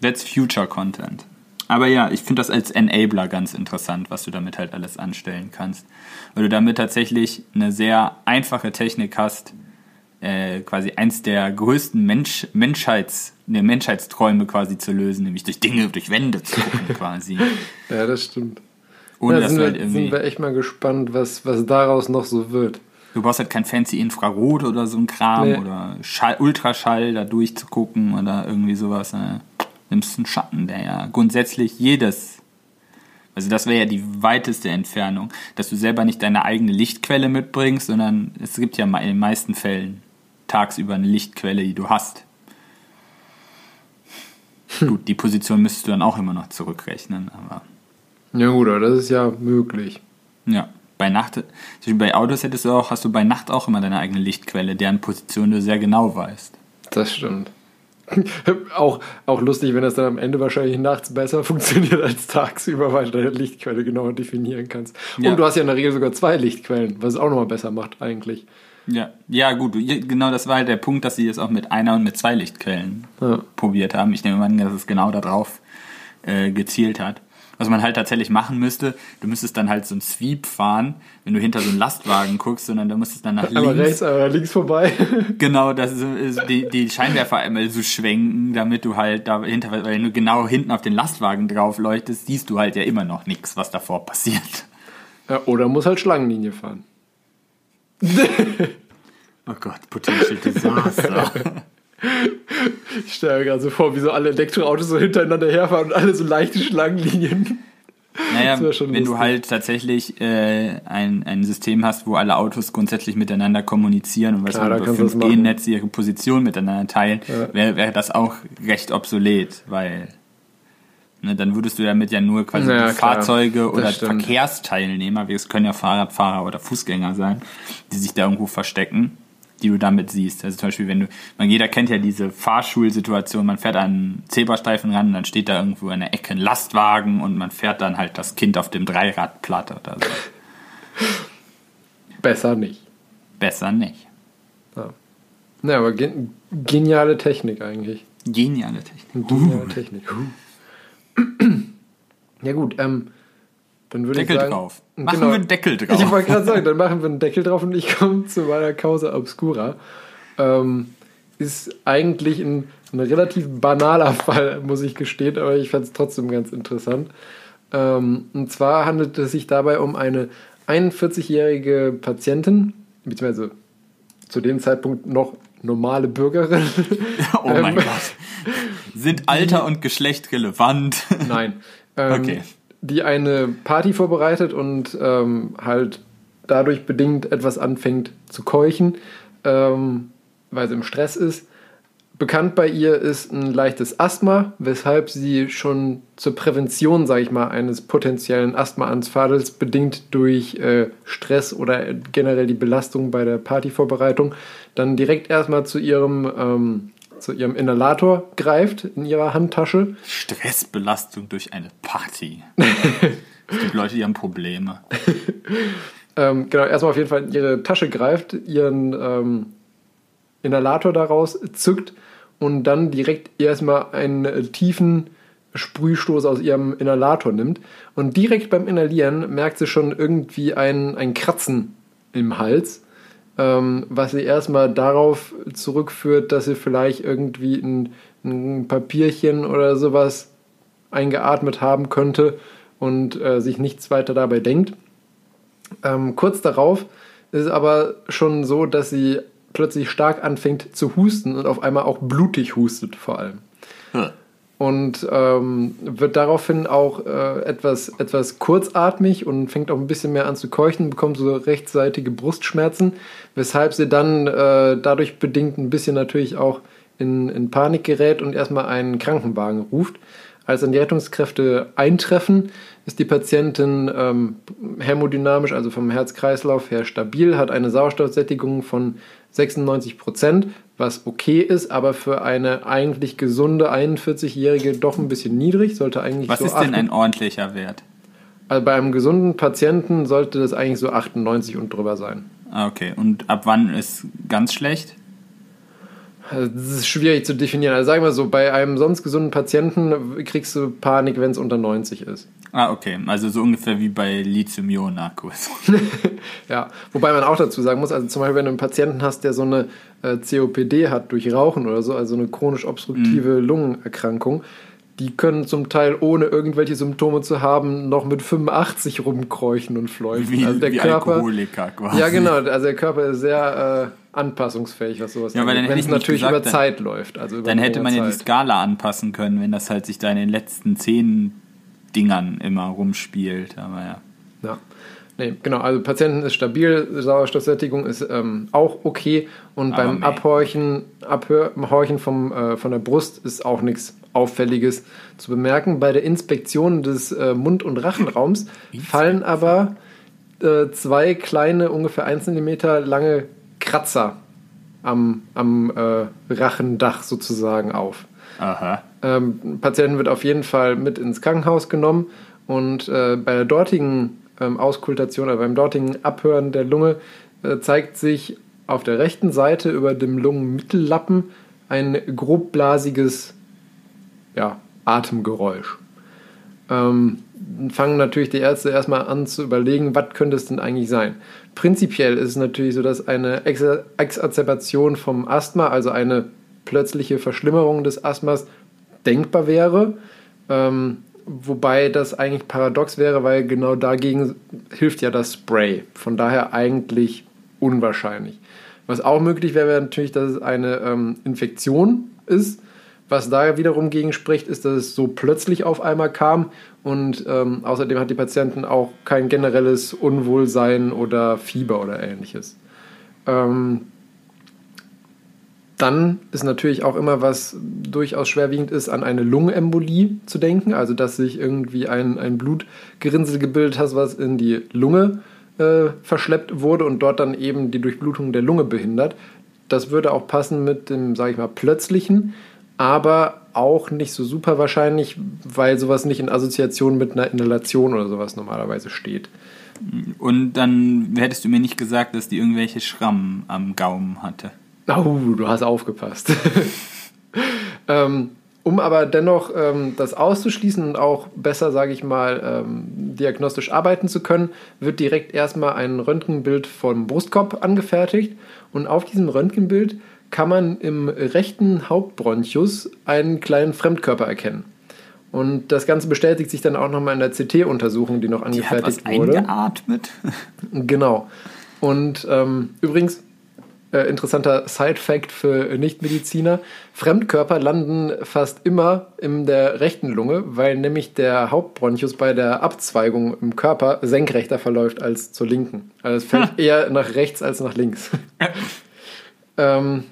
That's Future Content. Aber ja, ich finde das als Enabler ganz interessant, was du damit halt alles anstellen kannst. Weil du damit tatsächlich eine sehr einfache Technik hast, äh, quasi eins der größten Mensch, Menschheits, ne, Menschheitsträume quasi zu lösen, nämlich durch Dinge, durch Wände zu gucken quasi.
Ja, das stimmt.
Ohne
ja,
dass
sind, wir,
halt irgendwie.
sind wir echt mal gespannt, was, was daraus noch so wird.
Du brauchst halt kein fancy Infrarot oder so ein Kram
Nee.
oder Schall, Ultraschall da durchzugucken oder irgendwie sowas. Ne? Nimmst einen Schatten, der ja grundsätzlich jedes, also das wäre ja die weiteste Entfernung, dass du selber nicht deine eigene Lichtquelle mitbringst, sondern es gibt ja in den meisten Fällen tagsüber eine Lichtquelle, die du hast. Gut, die Position müsstest du dann auch immer noch zurückrechnen, aber
Ja gut, aber das ist ja möglich.
Ja, bei Nacht, zum Beispiel bei Autos hättest du auch, hast du bei Nacht auch immer deine eigene Lichtquelle, deren Position du sehr genau weißt.
Das stimmt. auch, auch lustig, wenn das dann am Ende wahrscheinlich nachts besser funktioniert als tagsüber, weil du deine Lichtquelle genauer definieren kannst.
Ja.
Und du hast ja in der Regel sogar zwei Lichtquellen, was es auch nochmal besser macht eigentlich.
Ja, ja gut, genau das war halt der Punkt, dass sie es auch mit einer und mit zwei Lichtquellen
Ja.
probiert haben. Ich nehme an, dass es genau darauf äh, gezielt hat. Was man halt tatsächlich machen müsste, du müsstest dann halt so ein Sweep fahren, wenn du hinter so einen Lastwagen guckst, sondern du müsstest dann nach links
rechts, einmal links vorbei.
Genau, das ist, ist die, die Scheinwerfer einmal so schwenken, damit du halt dahinter, weil wenn du genau hinten auf den Lastwagen drauf leuchtest, siehst du halt ja immer noch nichts, was davor passiert.
ja, oder muss halt Schlangenlinie fahren.
Oh Gott, Potential Disaster.
Ich stelle mir gerade so vor, wie so alle Elektroautos so hintereinander herfahren und alle so leichte Schlangenlinien.
naja, wenn du
lustig.
halt tatsächlich äh, ein, ein System hast, wo alle Autos grundsätzlich miteinander kommunizieren und was
Klar, da
über
kannst du das
5G-Netz ihre Position miteinander teilen,
Ja.
wäre wär das auch recht obsolet, weil ne, dann würdest du damit ja nur quasi
Ja,
die
klar.
Fahrzeuge oder
stimmt.
Verkehrsteilnehmer, wie es können ja Fahrradfahrer oder Fußgänger sein, die sich da irgendwo verstecken, die du damit siehst. Also zum Beispiel, wenn du, man jeder kennt ja diese Fahrschulsituation, man fährt an einen Zebrastreifen ran, und dann steht da irgendwo in der Ecke ein Lastwagen und man fährt dann halt das Kind auf dem Dreirad platt oder so.
Besser nicht.
Besser nicht.
Ja, aber gen geniale Technik eigentlich.
Geniale Technik.
Geniale Technik. Ja gut, ähm, dann würde ich
Deckel
sagen...
drauf. Machen
Genau.
wir einen Deckel drauf.
Ich wollte gerade sagen, dann machen wir einen Deckel drauf und ich komme zu meiner Causa Obscura. Ähm, ist eigentlich ein, ein relativ banaler Fall, muss ich gestehen, aber ich fand es trotzdem ganz interessant. Ähm, und zwar handelt es sich dabei um eine 41-jährige Patientin, beziehungsweise zu dem Zeitpunkt noch normale Bürgerin.
oh mein
Ähm,
Gott. Sind Alter und Geschlecht relevant?
Nein. Ähm,
Okay.
Die eine Party vorbereitet und ähm, halt dadurch bedingt etwas anfängt zu keuchen, ähm, weil sie im Stress ist. Bekannt bei ihr ist ein leichtes Asthma, weshalb sie schon zur Prävention, sage ich mal, eines potenziellen Asthmaanfalls bedingt durch äh, Stress oder generell die Belastung bei der Partyvorbereitung dann direkt erstmal zu ihrem, ähm, zu ihrem Inhalator greift in ihrer Handtasche.
Stressbelastung durch eine Party. es gibt Leute, die haben Probleme.
Ähm, genau, erstmal auf jeden Fall in ihre Tasche greift, ihren ähm, Inhalator daraus zückt und dann direkt erstmal einen tiefen Sprühstoß aus ihrem Inhalator nimmt. Und direkt beim Inhalieren merkt sie schon irgendwie ein, ein Kratzen im Hals, ähm, was sie erstmal darauf zurückführt, dass sie vielleicht irgendwie ein, ein Papierchen oder sowas eingeatmet haben könnte und äh, sich nichts weiter dabei denkt. Ähm, kurz darauf ist es aber schon so, dass sie plötzlich stark anfängt zu husten und auf einmal auch blutig hustet vor allem.
Hm.
Und ähm, wird daraufhin auch äh, etwas, etwas kurzatmig und fängt auch ein bisschen mehr an zu keuchen, bekommt so rechtsseitige Brustschmerzen, weshalb sie dann äh, dadurch bedingt ein bisschen natürlich auch in, in Panik gerät und erstmal einen Krankenwagen ruft. Als dann die Rettungskräfte eintreffen, ist die Patientin ähm, hämodynamisch, also vom Herz-Kreislauf her stabil, hat eine Sauerstoffsättigung von 96 Prozent, was okay ist, aber für eine eigentlich gesunde 41-Jährige doch ein bisschen niedrig, sollte eigentlich
Was
so
ist denn
8
ein ordentlicher Wert?
also bei einem gesunden Patienten sollte das eigentlich so 98 und drüber sein.
Ah, Okay, und ab wann ist ganz schlecht?
Also Das ist schwierig zu definieren. Also sagen wir so, bei einem sonst gesunden Patienten kriegst du Panik, wenn es unter 90 ist.
Ah, okay. Also so ungefähr wie bei Lithium-Ionen-Akkus.
Ja, wobei man auch dazu sagen muss, also zum Beispiel, wenn du einen Patienten hast, der so eine äh, COPD hat durch Rauchen oder so, also eine chronisch obstruktive
Mhm.
Lungenerkrankung, die können zum Teil ohne irgendwelche Symptome zu haben noch mit 85 rumkräuchen und fleuchen.
Wie,
also der
wie
Körper,
Alkoholiker quasi.
ja genau, also der Körper ist sehr äh, anpassungsfähig, was sowas
Ja, dann
wenn es natürlich
gesagt,
über
dann-
Zeit läuft. Also
Dann hätte man ja die
Zeit.
Skala anpassen können, wenn das halt sich da in den letzten zehn Dingern immer rumspielt. Aber ja.
Ja. Nee, genau, also Patienten ist stabil, Sauerstoffsättigung ist ähm, auch okay und
Aber
beim
meh.
Abhorchen, Abhorchen vom, äh, von der Brust ist auch nichts Auffälliges zu bemerken. Bei der Inspektion des äh, Mund- und Rachenraums fallen aber äh, zwei kleine, ungefähr 1 cm lange Kratzer am, am äh, Rachendach sozusagen auf.
Aha.
Ähm, Patienten wird auf jeden Fall mit ins Krankenhaus genommen und äh, bei der dortigen ähm, Auskultation oder beim dortigen Abhören der Lunge äh, zeigt sich auf der rechten Seite über dem Lungenmittellappen ein grobblasiges ja, Atemgeräusch. Ähm, fangen natürlich die Ärzte erstmal an zu überlegen, was könnte es denn eigentlich sein. Prinzipiell ist es natürlich so, dass eine Exa- Exacerbation vom Asthma, also eine plötzliche Verschlimmerung des Asthmas, denkbar wäre. Ähm, wobei das eigentlich paradox wäre, weil genau dagegen hilft ja das Spray. Von daher eigentlich unwahrscheinlich. Was auch möglich wäre, wäre natürlich, dass es eine ähm, Infektion ist. Was da wiederum gegen spricht, ist, dass es so plötzlich auf einmal kam und ähm, außerdem hat die Patientin auch kein generelles Unwohlsein oder Fieber oder ähnliches. Ähm, dann ist natürlich auch immer, was durchaus schwerwiegend ist, an eine Lungenembolie zu denken, also dass sich irgendwie ein, ein Blutgerinnsel gebildet hat, was in die Lunge äh, verschleppt wurde und dort dann eben die Durchblutung der Lunge behindert. Das würde auch passen mit dem, sage ich mal, plötzlichen, aber auch nicht so super wahrscheinlich, weil sowas nicht in Assoziation mit einer Inhalation oder sowas normalerweise steht.
Und dann hättest du mir nicht gesagt, dass die irgendwelche Schrammen am Gaumen hatte.
Oh, du hast aufgepasst. ähm, um aber dennoch ähm, das auszuschließen und auch besser, sage ich mal, ähm, diagnostisch arbeiten zu können, wird direkt erstmal ein Röntgenbild vom Brustkorb angefertigt. Und auf diesem Röntgenbild kann man im rechten Hauptbronchus einen kleinen Fremdkörper erkennen. Und das Ganze bestätigt sich dann auch nochmal in der CT-Untersuchung, die noch
Die hat was
angefertigt wurde.
eingeatmet.
Genau. Und ähm, übrigens, äh, interessanter Side-Fact für Nichtmediziner: Fremdkörper landen fast immer in der rechten Lunge, weil nämlich der Hauptbronchus bei der Abzweigung im Körper senkrechter verläuft als zur linken. Also es fällt eher nach rechts als nach links. ähm,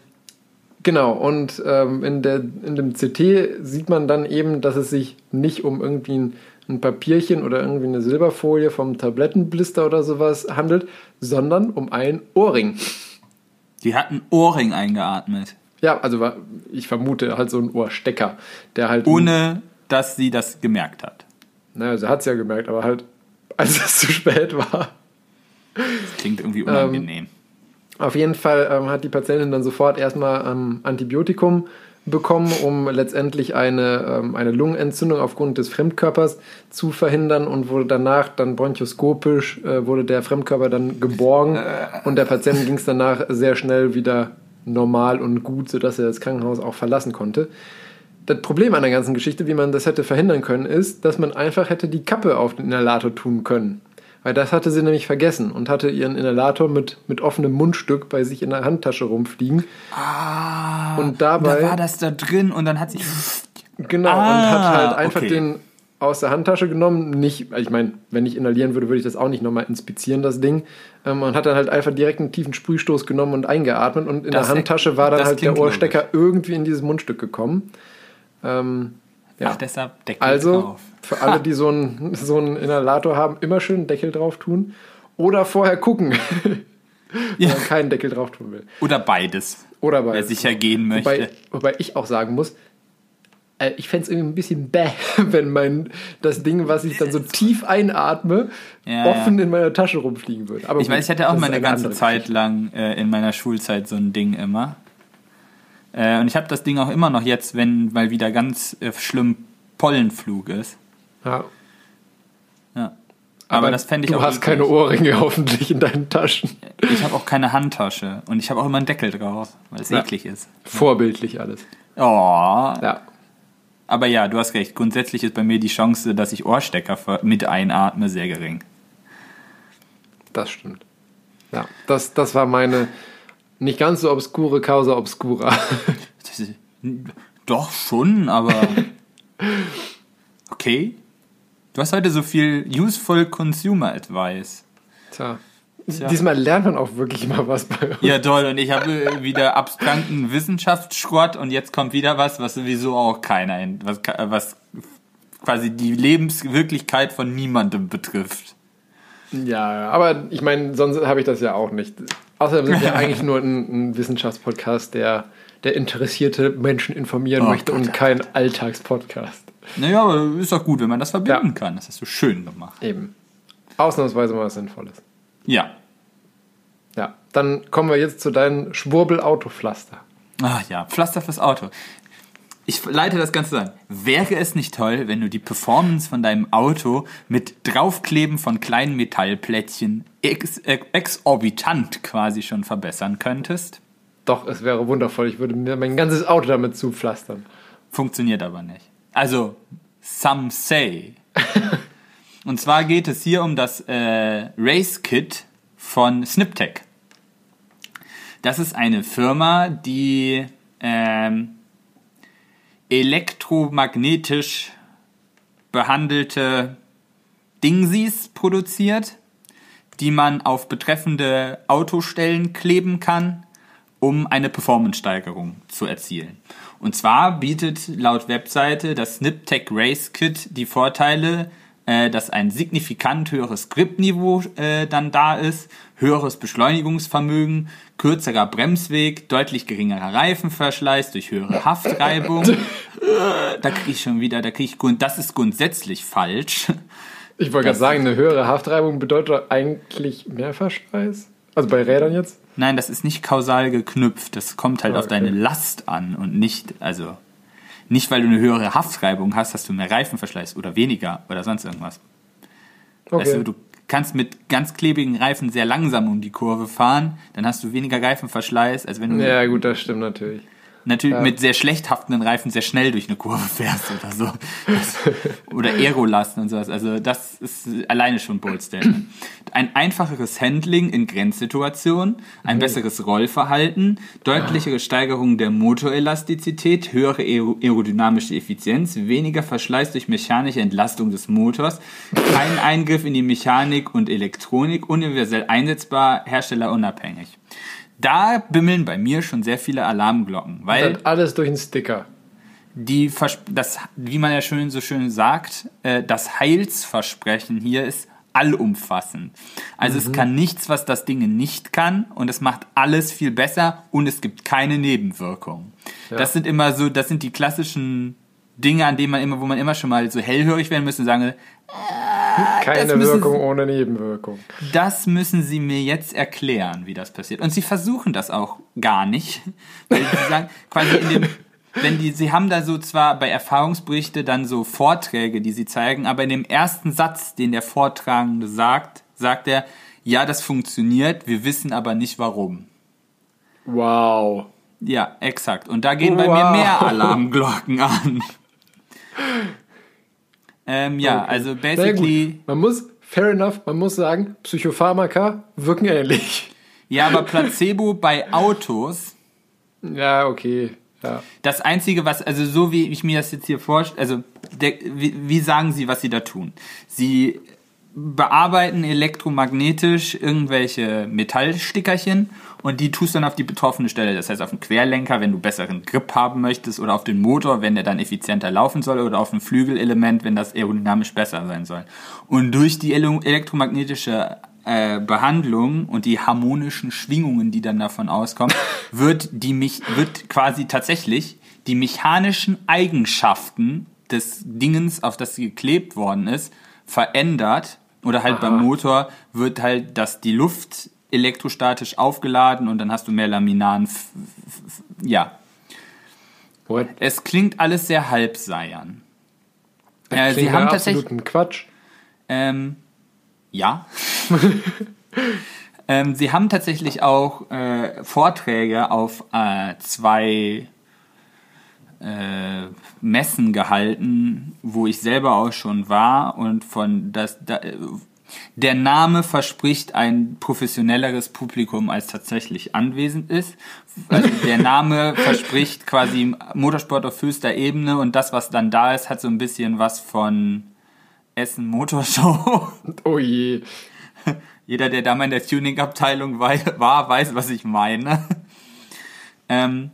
Genau, und ähm, in, der, in dem CT sieht man dann eben, dass es sich nicht um irgendwie ein, ein Papierchen oder irgendwie eine Silberfolie vom Tablettenblister oder sowas handelt, sondern um einen Ohrring.
Die hat einen Ohrring eingeatmet.
Ja, also ich vermute halt so ein Ohrstecker, der halt.
Ohne, dass sie das gemerkt hat.
Naja, sie hat es ja gemerkt, aber halt, als es zu spät war.
Das klingt irgendwie unangenehm.
Auf jeden Fall ähm, hat die Patientin dann sofort erstmal ähm, Antibiotikum bekommen, um letztendlich eine, ähm, eine Lungenentzündung aufgrund des Fremdkörpers zu verhindern und wurde danach dann bronchoskopisch, äh, wurde der Fremdkörper dann geborgen und der Patient ging es danach sehr schnell wieder normal und gut, sodass er das Krankenhaus auch verlassen konnte. Das Problem an der ganzen Geschichte, wie man das hätte verhindern können, ist, dass man einfach hätte die Kappe auf den Inhalator tun können. Weil das hatte sie nämlich vergessen und hatte ihren Inhalator mit, mit offenem Mundstück bei sich in der Handtasche rumfliegen.
Ah,
Und dabei-
da war das da drin und dann hat sie.
Genau,
Ah,
und hat halt einfach
okay.
den aus der Handtasche genommen. Nicht, ich meine, wenn ich inhalieren würde, würde ich das auch nicht nochmal inspizieren, das Ding. Ähm, und hat dann halt einfach direkt einen tiefen Sprühstoß genommen und eingeatmet. Und in
Das-
der Handtasche war dann halt der Ohrstecker irgendwie in dieses Mundstück gekommen. Ähm, ja.
Ach, deshalb Deckel
Also,
drauf.
für alle, die so einen, so einen Inhalator haben, immer schön einen Deckel drauf tun. Oder vorher gucken, wenn
Ja.
man keinen Deckel drauf tun will.
Oder beides.
Oder bei
Wer sicher gehen möchte.
Wobei, wobei ich auch sagen muss, äh, ich fände es irgendwie ein bisschen bäh, wenn mein das Ding, was ich dann so tief einatme,
Ja,
offen
ja.
in meiner Tasche rumfliegen würde. Aber
Ich
gut,
weiß, ich hatte auch mal eine ganze Zeit lang äh, in meiner Schulzeit so ein Ding immer. Äh, und ich habe das Ding auch immer noch jetzt, wenn mal wieder ganz äh, schlimm Pollenflug ist.
Ja.
Aber, das fände ich
du
auch
hast keine. Ohrringe hoffentlich in deinen Taschen.
Ich habe auch keine Handtasche und ich habe auch immer einen Deckel drauf, weil es
Ja.
eklig ist.
Vorbildlich alles.
Oh,
Ja.
aber ja, du hast recht. Grundsätzlich ist bei mir die Chance, dass ich Ohrstecker mit einatme, sehr gering.
Das stimmt. Ja, das, das war meine nicht ganz so obskure Causa obscura.
Ist- Doch schon, aber okay. Du hast heute so viel useful Consumer Advice.
Tja.
Tja.
Diesmal lernt man auch wirklich mal was bei uns.
Ja, toll. Und ich habe wieder abstrakten Wissenschaftsschrott und jetzt kommt wieder was, was sowieso auch keiner, in- was, was quasi die Lebenswirklichkeit von niemandem betrifft.
Ja, aber ich meine, sonst habe ich das ja auch nicht. Außerdem sind wir eigentlich nur ein, ein Wissenschaftspodcast, der, der interessierte Menschen informieren
Oh
möchte
Gott,
und kein Alltagspodcast.
Naja, aber ist doch gut, wenn man das verbinden
Ja.
kann. Das hast du schön gemacht.
Eben. Ausnahmsweise mal was Sinnvolles.
Ja.
Ja, dann kommen wir jetzt zu deinen Schwurbel-Autopflaster.
Ach ja, Pflaster fürs Auto. Ich leite das Ganze an. Wäre es nicht toll, wenn du die Performance von deinem Auto mit Draufkleben von kleinen Metallplättchen ex ex exorbitant quasi schon verbessern könntest?
Doch, es wäre wundervoll. Ich würde mir mein ganzes Auto damit zupflastern.
Funktioniert aber nicht. Also, some say. Und zwar geht es hier um das äh, Race Kit von Sniptech. Das ist eine Firma, die ähm, elektromagnetisch behandelte Dingsies produziert, die man auf betreffende Autostellen kleben kann, um eine Performance-Steigerung zu erzielen. Und zwar bietet laut Webseite das Sniptech Race Kit die Vorteile, dass ein signifikant höheres Gripniveau äh, dann da ist, höheres Beschleunigungsvermögen, kürzerer Bremsweg, deutlich geringerer Reifenverschleiß durch höhere Haftreibung. da kriege ich schon wieder, da kriege ich das ist grundsätzlich falsch.
Ich wollte gerade sagen, eine höhere Haftreibung bedeutet eigentlich mehr Verschleiß. Also bei Rädern jetzt?
Nein, das ist nicht kausal geknüpft. Das kommt halt
Ah,
auf deine
okay.
Last an und nicht, also nicht, weil du eine höhere Haftreibung hast, hast du mehr Reifenverschleiß oder weniger oder sonst irgendwas.
Okay.
Weißt du, du kannst mit ganz klebigen Reifen sehr langsam um die Kurve fahren, dann hast du weniger Reifenverschleiß, als wenn du
ja, gut, das stimmt natürlich.
Natürlich
ja.
mit sehr schlecht haftenden Reifen sehr schnell durch eine Kurve fährst oder so. Das, oder Aerolasten und sowas. Also das ist alleine schon Bold Statement. Ein einfacheres Handling in Grenzsituationen, ein
Mhm.
besseres Rollverhalten, deutlichere Steigerung der Motorelastizität, höhere aero- aerodynamische Effizienz, weniger Verschleiß durch mechanische Entlastung des Motors, kein Eingriff in die Mechanik und Elektronik, universell einsetzbar, herstellerunabhängig. Da bimmeln bei mir schon sehr viele Alarmglocken, weil
alles durch einen Sticker.
die das, wie man ja schön so schön sagt, äh, das Heilsversprechen hier ist allumfassend. Also
Mhm.
es kann nichts, was das Ding nicht kann und es macht alles viel besser und es gibt keine Nebenwirkungen. Das sind immer so, das sind die klassischen Dinge, an denen man immer, wo man immer schon mal so hellhörig werden müsste und sagen,
Keine Wirkung
Sie-
ohne Nebenwirkung.
das müssen Sie mir jetzt erklären, wie das passiert. Und Sie versuchen das auch gar nicht. Weil Sie sagen, quasi in dem, wenn die, Sie haben da so zwar bei Erfahrungsberichte dann so Vorträge, die Sie zeigen, aber in dem ersten Satz, den der Vortragende sagt, sagt er, ja, das funktioniert, wir wissen aber nicht warum.
Wow.
Ja, exakt. Und da gehen bei
Wow.
mir mehr Alarmglocken an. Ähm, ja,
Okay.
also basically.
Man muss, fair enough, man muss sagen, Psychopharmaka wirken ähnlich.
Ja, aber Placebo bei Autos
Ja, okay. Ja.
Das Einzige, was, also so wie ich mir das jetzt hier vorstelle, also der, wie, wie sagen Sie, was Sie da tun? Sie bearbeiten elektromagnetisch irgendwelche Metallstickerchen und die tust dann auf die betroffene Stelle. Das heißt auf den Querlenker, wenn du besseren Grip haben möchtest, oder auf den Motor, wenn der dann effizienter laufen soll, oder auf ein Flügelelement, wenn das aerodynamisch besser sein soll. Und durch die ele- elektromagnetische äh, Behandlung und die harmonischen Schwingungen, die dann davon auskommen, wird die mich wird quasi tatsächlich die mechanischen Eigenschaften des Dingens, auf das sie geklebt worden ist, verändert oder halt beim Motor wird halt, dass die Luft elektrostatisch aufgeladen und dann hast du mehr Laminaren. Ja,
What?
es klingt alles sehr halbseiern. Äh, sie haben tatsächlich
Quatsch.
ähm, Ja. ähm, sie haben tatsächlich auch äh, Vorträge auf äh, zwei äh, Messen gehalten, wo ich selber auch schon war und von das da, der Name verspricht ein professionelleres Publikum als tatsächlich anwesend ist. Also der Name verspricht quasi Motorsport auf höchster Ebene und das, was dann da ist, hat so ein bisschen was von Essen Motorshow.
Oh je.
Jeder, der da mal in der Tuning-Abteilung war, weiß, was ich meine. Ähm,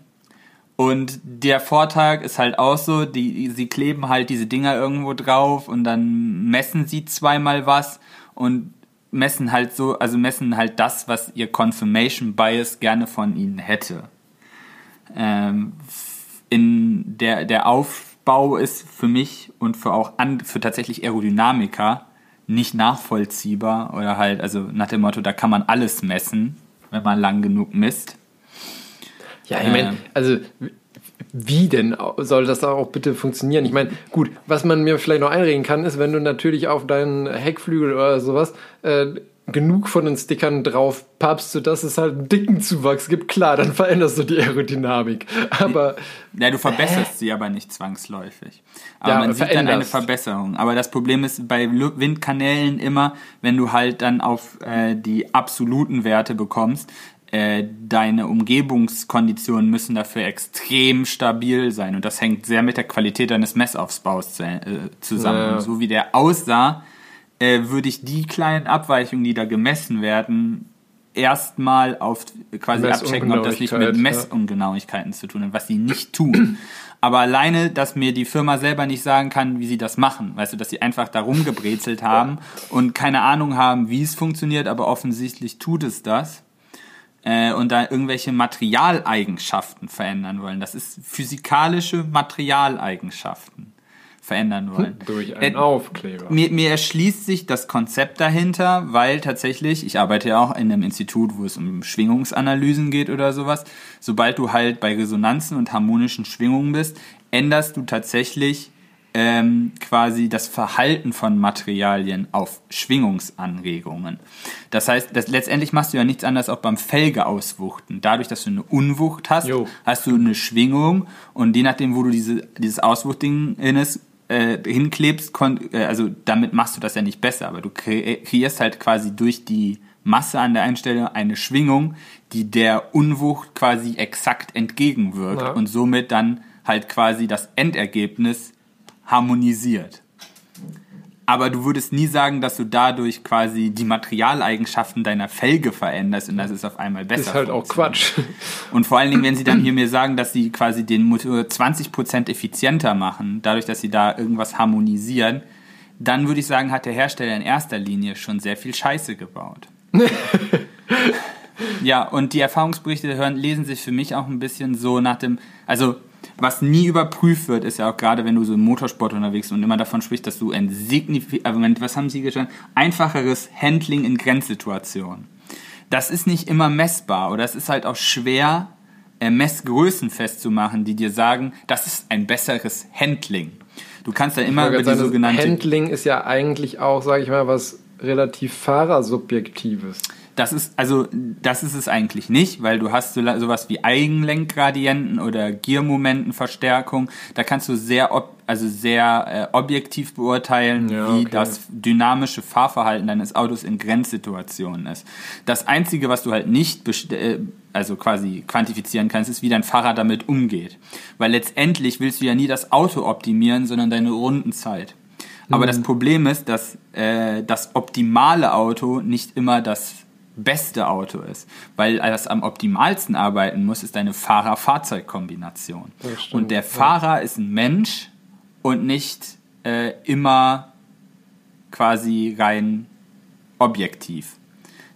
und der Vortag ist halt auch so, die, sie kleben halt diese Dinger irgendwo drauf und dann messen sie zweimal was und messen halt so, also messen halt das, was ihr Confirmation Bias gerne von ihnen hätte. Ähm, in der, der Aufbau ist für mich und für auch an, für tatsächlich Aerodynamiker nicht nachvollziehbar oder halt, also nach dem Motto, da kann man alles messen, wenn man lang genug misst.
Ja, ich meine, also wie denn soll das auch bitte funktionieren? Ich meine, gut, was man mir vielleicht noch einreden kann, ist, wenn du natürlich auf deinen Heckflügel oder sowas äh, genug von den Stickern drauf pappst, sodass es halt einen dicken Zuwachs gibt, klar, dann veränderst du die Aerodynamik. Aber.
Ja, du verbesserst äh, sie aber nicht zwangsläufig. Aber ja, man sieht dann eine Verbesserung. Aber das Problem ist bei Windkanälen immer, wenn du halt dann auf äh, die absoluten Werte bekommst, äh, deine Umgebungskonditionen müssen dafür extrem stabil sein. Und das hängt sehr mit der Qualität deines Messaufbaus äh, zusammen. Ja. So wie der aussah, äh, würde ich die kleinen Abweichungen, die da gemessen werden, erstmal auf quasi abchecken, ob das nicht mit Messungenauigkeiten ja. zu tun hat, was sie nicht tun. Aber alleine, dass mir die Firma selber nicht sagen kann, wie sie das machen, weißt du, dass sie einfach da rumgebrezelt haben und keine Ahnung haben, wie es funktioniert, aber offensichtlich tut es das äh, und da irgendwelche Materialeigenschaften verändern wollen. Das ist physikalische Materialeigenschaften verändern wollen.
Durch einen äh, Aufkleber.
Mir, mir erschließt sich das Konzept dahinter, weil tatsächlich, ich arbeite ja auch in einem Institut, wo es um Schwingungsanalysen geht oder sowas. Sobald du halt bei Resonanzen und harmonischen Schwingungen bist, änderst du tatsächlich ähm, quasi das Verhalten von Materialien auf Schwingungsanregungen. Das heißt, das, letztendlich machst du ja nichts anderes auch beim Felge auswuchten. Dadurch, dass du eine Unwucht hast, jo. hast du eine Schwingung und je nachdem, wo du diese, dieses Auswuchtding ist, äh, hinklebst, äh, also damit machst du das ja nicht besser, aber du kreierst halt quasi durch die Masse an der einen Stelle eine Schwingung, die der Unwucht quasi exakt entgegenwirkt ja. und somit dann halt quasi das Endergebnis harmonisiert. Aber du würdest nie sagen, dass du dadurch quasi die Materialeigenschaften deiner Felge veränderst und das ist auf einmal besser.
Ist halt auch Quatsch.
Und vor allen Dingen, wenn sie dann hier mir sagen, dass sie quasi den Motor 20% effizienter machen, dadurch, dass sie da irgendwas harmonisieren, dann würde ich sagen, hat der Hersteller in erster Linie schon sehr viel Scheiße gebaut. ja, und die Erfahrungsberichte hören, lesen sich für mich auch ein bisschen so nach dem, also was nie überprüft wird, ist ja auch gerade, wenn du so im Motorsport unterwegs bist und immer davon sprichst, dass du ein signifikant, was haben sie gestanden? Einfacheres Handling in Grenzsituationen. Das ist nicht immer messbar oder es ist halt auch schwer, äh, Messgrößen festzumachen, die dir sagen, das ist ein besseres Handling. Du kannst dann immer über die sogenannte...
Handling ist ja eigentlich auch, sage ich mal, was relativ Fahrersubjektives.
Das ist, also, das ist es eigentlich nicht, weil du hast so, sowas wie Eigenlenkgradienten oder Giermomentenverstärkung. Da kannst du sehr, ob, also sehr äh, objektiv beurteilen, ja, wie okay. das dynamische Fahrverhalten deines Autos in Grenzsituationen ist. Das Einzige, was du halt nicht, äh, also quasi quantifizieren kannst, ist, wie dein Fahrer damit umgeht. Weil letztendlich willst du ja nie das Auto optimieren, sondern deine Rundenzeit. Aber mhm. das Problem ist, dass äh, das optimale Auto nicht immer das beste Auto ist. Weil das am optimalsten arbeiten muss, ist eine Fahrer-Fahrzeug-Kombination. Und der Fahrer ja. ist ein Mensch und nicht äh, immer quasi rein objektiv.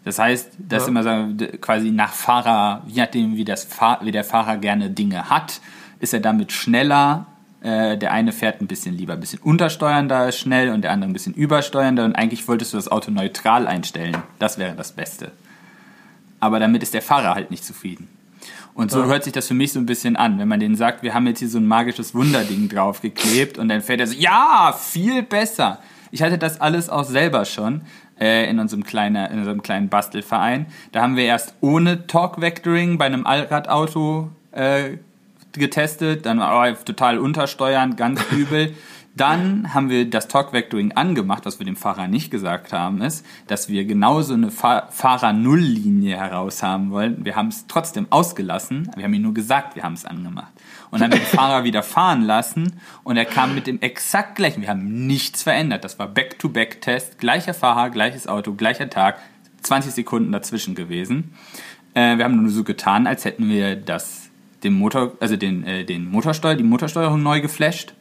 Das heißt, dass ja. immer sagen, quasi nach Fahrer, je nachdem, wie, das wie der Fahrer gerne Dinge hat, ist er damit schneller, äh, der eine fährt ein bisschen lieber ein bisschen untersteuernder schnell und der andere ein bisschen übersteuernder und eigentlich wolltest du das Auto neutral einstellen. Das wäre das Beste. Aber damit ist der Fahrer halt nicht zufrieden. Und so ja. hört sich das für mich so ein bisschen an, wenn man denen sagt, wir haben jetzt hier so ein magisches Wunderding draufgeklebt und dann fährt er so, ja, viel besser. Ich hatte das alles auch selber schon. äh, in, unserem kleinen, in unserem kleinen Bastelverein. Da haben wir erst ohne Torque Vectoring bei einem Allradauto äh, getestet, dann oh, total untersteuern, ganz übel. Dann haben wir das Talk Vectoring angemacht, was wir dem Fahrer nicht gesagt haben, ist, dass wir genauso eine Fa Fahrer-Null-Linie heraus haben wollen. Wir haben es trotzdem ausgelassen, wir haben ihm nur gesagt, wir haben es angemacht. Und dann den Fahrer wieder fahren lassen und er kam mit dem exakt gleichen. Wir haben nichts verändert. Das war Back-to-Back-Test, gleicher Fahrer, gleiches Auto, gleicher Tag, 20 Sekunden dazwischen gewesen. Äh, wir haben nur so getan, als hätten wir das, den Motor, also den, äh, den Motorsteuer, die Motorsteuerung neu geflasht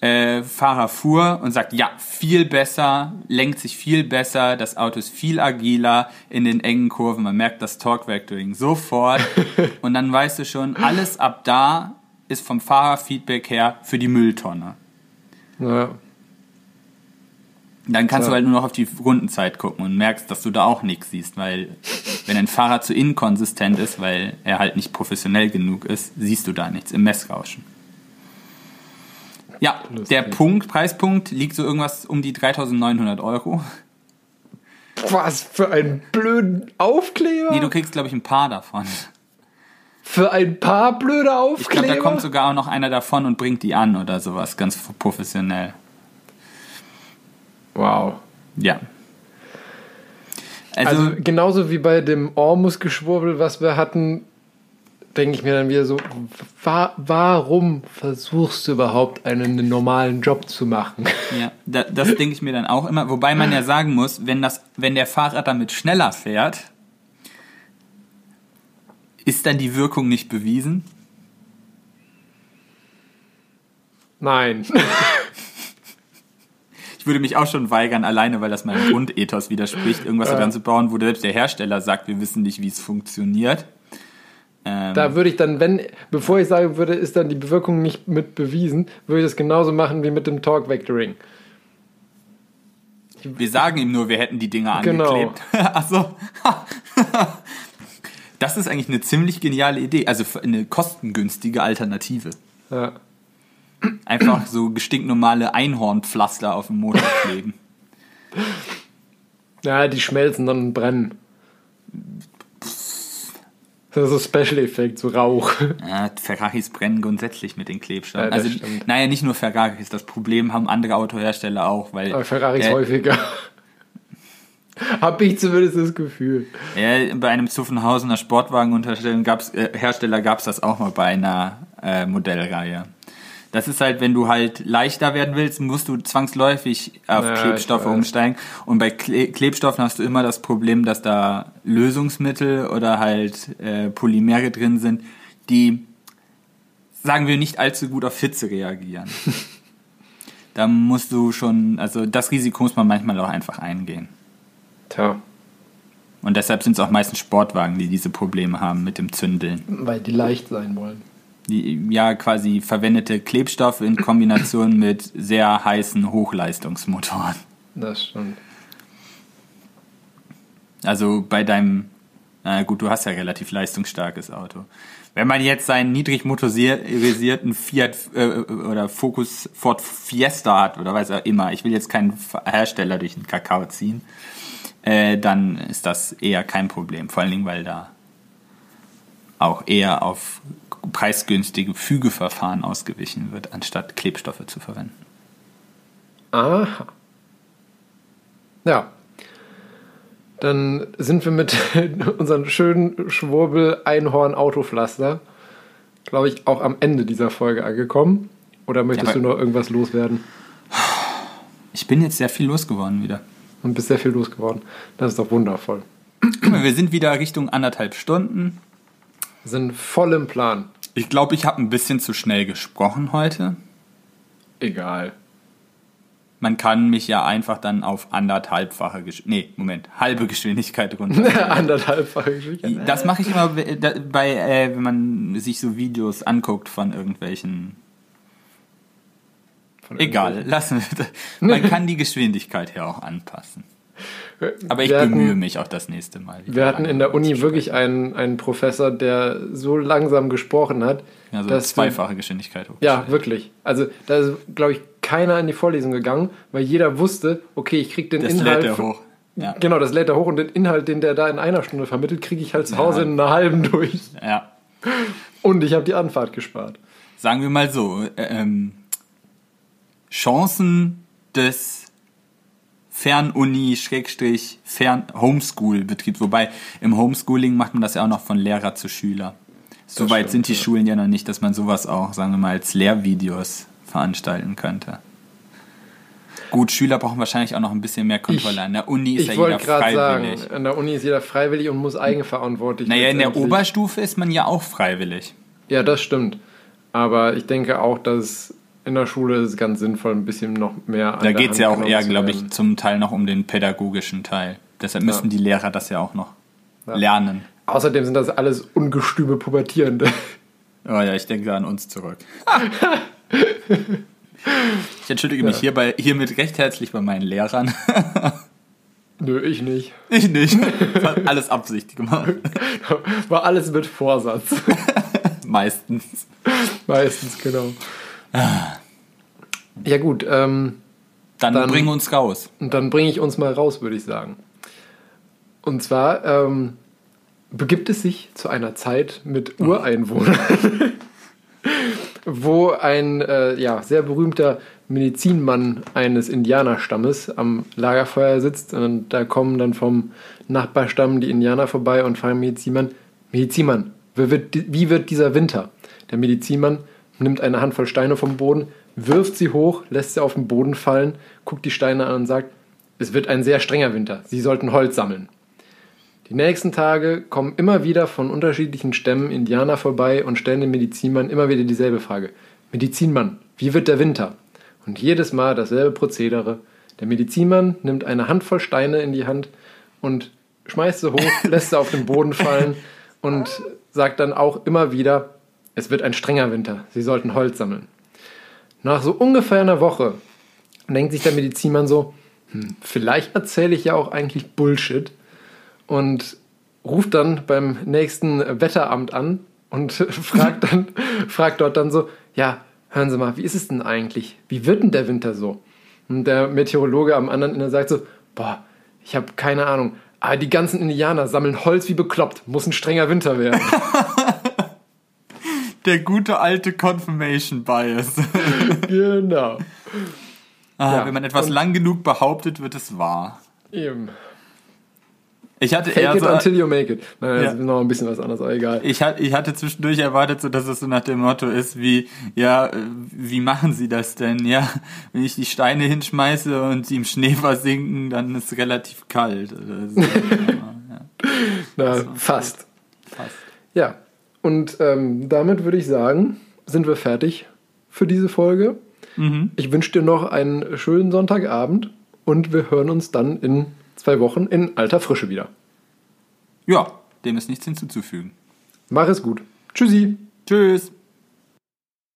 äh, Fahrer fuhr und sagt, ja, viel besser, lenkt sich viel besser, das Auto ist viel agiler in den engen Kurven, man merkt das Torque Vectoring sofort und dann weißt du schon, alles ab da ist vom Fahrerfeedback her für die Mülltonne.
Ja.
Dann kannst
So.
du halt nur noch auf die Rundenzeit gucken und merkst, dass du da auch nichts siehst, weil wenn ein Fahrer zu inkonsistent ist, weil er halt nicht professionell genug ist, siehst du da nichts im Messrauschen. Ja,
Lustig.
der Punkt, Preispunkt liegt so irgendwas um die 3900 Euro.
Was für einen blöden Aufkleber?
Nee, du kriegst, glaube ich, ein paar davon.
für ein paar blöde
Ich
Aufkleber?
glaube, da kommt sogar auch noch einer davon und bringt die an oder sowas, ganz professionell.
Wow.
Ja. Also,
Also, genauso wie bei dem Ohrmuskelschwurbel, was wir hatten, denke ich mir dann wieder so, wa warum versuchst du überhaupt einen normalen Job zu machen?
Ja, da, das denke ich mir dann auch immer. Wobei man ja sagen muss, wenn, das, wenn der Fahrer damit schneller fährt, ist dann die Wirkung nicht bewiesen?
Nein.
Ich würde mich auch schon weigern, alleine, weil das meinem Grundethos widerspricht, irgendwas daran zu bauen, wo selbst der Hersteller sagt, wir wissen nicht, wie es funktioniert. Ähm,
Da würde ich dann, wenn, bevor ich sagen würde, ist dann die Bewirkung nicht mit bewiesen, würde ich das genauso machen wie mit dem Torque Vectoring.
wir sagen ihm nur, wir hätten die Dinger
Genau.
angeklebt. Achso. Das ist eigentlich eine ziemlich geniale Idee. Also eine kostengünstige Alternative.
Ja.
Einfach so gestinknormale Einhornpflaster auf dem Motor kleben.
ja, die schmelzen dann und brennen. Das ist so Special Effekt, so Rauch.
Ja, Ferraris brennen grundsätzlich mit den Klebstoffen.
Ja,
also,
stimmt.
naja, nicht nur Ferraris. Das Problem haben andere Autohersteller auch, weil
Aber Ferraris
äh,
häufiger. Hab ich zumindest das Gefühl.
Ja, bei einem Zuffenhausener Sportwagenunterstellung gab's, äh, Hersteller gab es das auch mal bei einer äh, Modellreihe. Das ist halt, wenn du halt leichter werden willst, musst du zwangsläufig auf
Ja,
Klebstoffe umsteigen. Und bei Kle Klebstoffen hast du immer das Problem, dass da Lösungsmittel oder halt äh, Polymere drin sind, die, sagen wir, nicht allzu gut auf Hitze reagieren. da musst du schon, also das Risiko muss man manchmal auch einfach eingehen.
Tja,
Und deshalb sind es auch meistens Sportwagen, die diese Probleme haben mit dem Zündeln.
weil die leicht sein wollen.
Ja quasi verwendete Klebstoffe in Kombination mit sehr heißen Hochleistungsmotoren.
Das stimmt.
Also bei deinem, na gut, du hast ja relativ leistungsstarkes Auto. Wenn man jetzt seinen niedrig motorisierten Fiat äh, oder Focus Ford Fiesta hat oder weiß er immer, ich will jetzt keinen Hersteller durch den Kakao ziehen, äh, dann ist das eher kein Problem. Vor allen Dingen, weil da auch eher auf preisgünstige Fügeverfahren ausgewichen wird, anstatt Klebstoffe zu verwenden.
Aha. Ja. Dann sind wir mit unserem schönen Schwurbel-Einhorn-Autopflaster, glaube ich, auch am Ende dieser Folge angekommen. Oder möchtest
Ja,
du noch irgendwas loswerden?
Ich bin jetzt sehr viel losgeworden wieder.
Und bist sehr viel losgeworden. Das ist doch wundervoll.
Wir sind wieder Richtung anderthalb Stunden.
Wir sind voll im Plan.
Ich glaube, ich habe ein bisschen zu schnell gesprochen heute.
Egal.
Man kann mich ja einfach dann auf anderthalbfache Geschwindigkeit, nee, Moment, halbe Geschwindigkeit runter.
Anderthalbfache Geschwindigkeit.
das mache ich immer bei, äh, wenn man sich so Videos anguckt von irgendwelchen.
Von
Egal, lassen wir das. Man kann die Geschwindigkeit ja auch anpassen. Aber ich
hatten-
bemühe mich auch das nächste Mal.
Wir hatten in der Uni wirklich einen, einen Professor, der so langsam gesprochen hat.
Also
dass
zweifache Geschwindigkeit hoch.
Ja, wirklich. Also da ist, glaube ich, keiner in die Vorlesung gegangen, weil jeder wusste, okay, ich krieg den
Das
Inhalt.
lädt er hoch. Ja.
Genau, das lädt er hoch und den Inhalt, den der da in einer Stunde vermittelt, kriege ich halt zu Hause in einer halben durch.
Ja.
Und ich habe die Anfahrt gespart.
Sagen wir mal so, äh, ähm, Chancen des Fernuni, Schrägstrich, Fern Homeschool-Betriebs. Wobei im Homeschooling macht man das ja auch noch von Lehrer zu Schüler. Soweit sind die
ja.
Schulen ja noch nicht, dass man sowas auch, sagen wir mal, als Lehrvideos veranstalten könnte. Gut, Schüler brauchen wahrscheinlich auch noch ein bisschen mehr Kontrolle. An der Uni ist
Ich
ja
wollte
jeder
gerade sagen,
freiwillig.
an der Uni ist jeder freiwillig und muss eigenverantwortlich
Naja, in der Oberstufe ist man ja auch freiwillig.
Ja, das stimmt. Aber ich denke auch, dass in der Schule ist es ganz sinnvoll, ein bisschen noch mehr an
Da geht es ja auch eher, glaube ich, zum Teil noch um den pädagogischen Teil. Deshalb müssen die Lehrer das ja auch noch
Ja.
lernen.
Außerdem sind das alles ungestüme Pubertierende.
Oh ja, ich denke an uns zurück. ich entschuldige mich
Ja.
hierbei, hiermit recht herzlich bei meinen Lehrern.
Nö, ich nicht.
ich nicht. Alles Absicht gemacht.
War alles mit Vorsatz.
Meistens.
Meistens, genau. Ja gut, ähm,
Dann,
Dann-
bring uns raus.
und dann bringe ich uns mal raus, würde ich sagen. Und zwar ähm, begibt es sich zu einer Zeit mit Ureinwohnern, wo ein äh, ja, sehr berühmter Medizinmann eines Indianerstammes am Lagerfeuer sitzt. Und da kommen dann vom Nachbarstamm die Indianer vorbei und fragen Medizinmann, Medizinmann, wie wird, wie wird dieser Winter? Der Medizinmann nimmt eine Handvoll Steine vom Boden, wirft sie hoch, lässt sie auf den Boden fallen, guckt die Steine an und sagt, es wird ein sehr strenger Winter, Sie sollten Holz sammeln. Die nächsten Tage kommen immer wieder von unterschiedlichen Stämmen Indianer vorbei und stellen dem Medizinmann immer wieder dieselbe Frage. Medizinmann, wie wird der Winter? Und jedes Mal dasselbe Prozedere. Der Medizinmann nimmt eine Handvoll Steine in die Hand und schmeißt sie hoch, lässt sie auf den Boden fallen und sagt dann auch immer wieder, es wird ein strenger Winter, Sie sollten Holz sammeln. Nach so ungefähr einer Woche denkt sich der Medizinmann so, hm, vielleicht erzähle ich ja auch eigentlich Bullshit und ruft dann beim nächsten Wetteramt an und fragt, dann, fragt dort dann so, ja, hören Sie mal, wie ist es denn eigentlich? Wie wird denn der Winter so? Und der Meteorologe am anderen Ende sagt so, boah, ich habe keine Ahnung, aber die ganzen Indianer sammeln Holz wie bekloppt, muss ein strenger Winter werden.
Der gute alte Confirmation Bias.
genau.
Ah,
Ja,
wenn man etwas lang genug behauptet, wird es wahr.
Eben.
Ich hatte eher
Fake it
so,
until you make it. Nein,
Ja.
das ist noch ein bisschen was anderes, aber egal.
ich, hat, ich hatte zwischendurch erwartet, so dass es so nach dem Motto ist, wie, ja, äh, wie machen Sie das denn? Ja, wenn ich die Steine hinschmeiße und sie im Schnee versinken, dann ist es relativ kalt. So. ja,
Na, fast.
fast.
Ja, und ähm, damit würde ich sagen, sind wir fertig für diese Folge.
Mhm.
Ich wünsche dir noch einen schönen Sonntagabend und wir hören uns dann in zwei Wochen in alter Frische wieder.
Ja, dem ist nichts hinzuzufügen.
Mach es gut. Tschüssi.
Tschüss.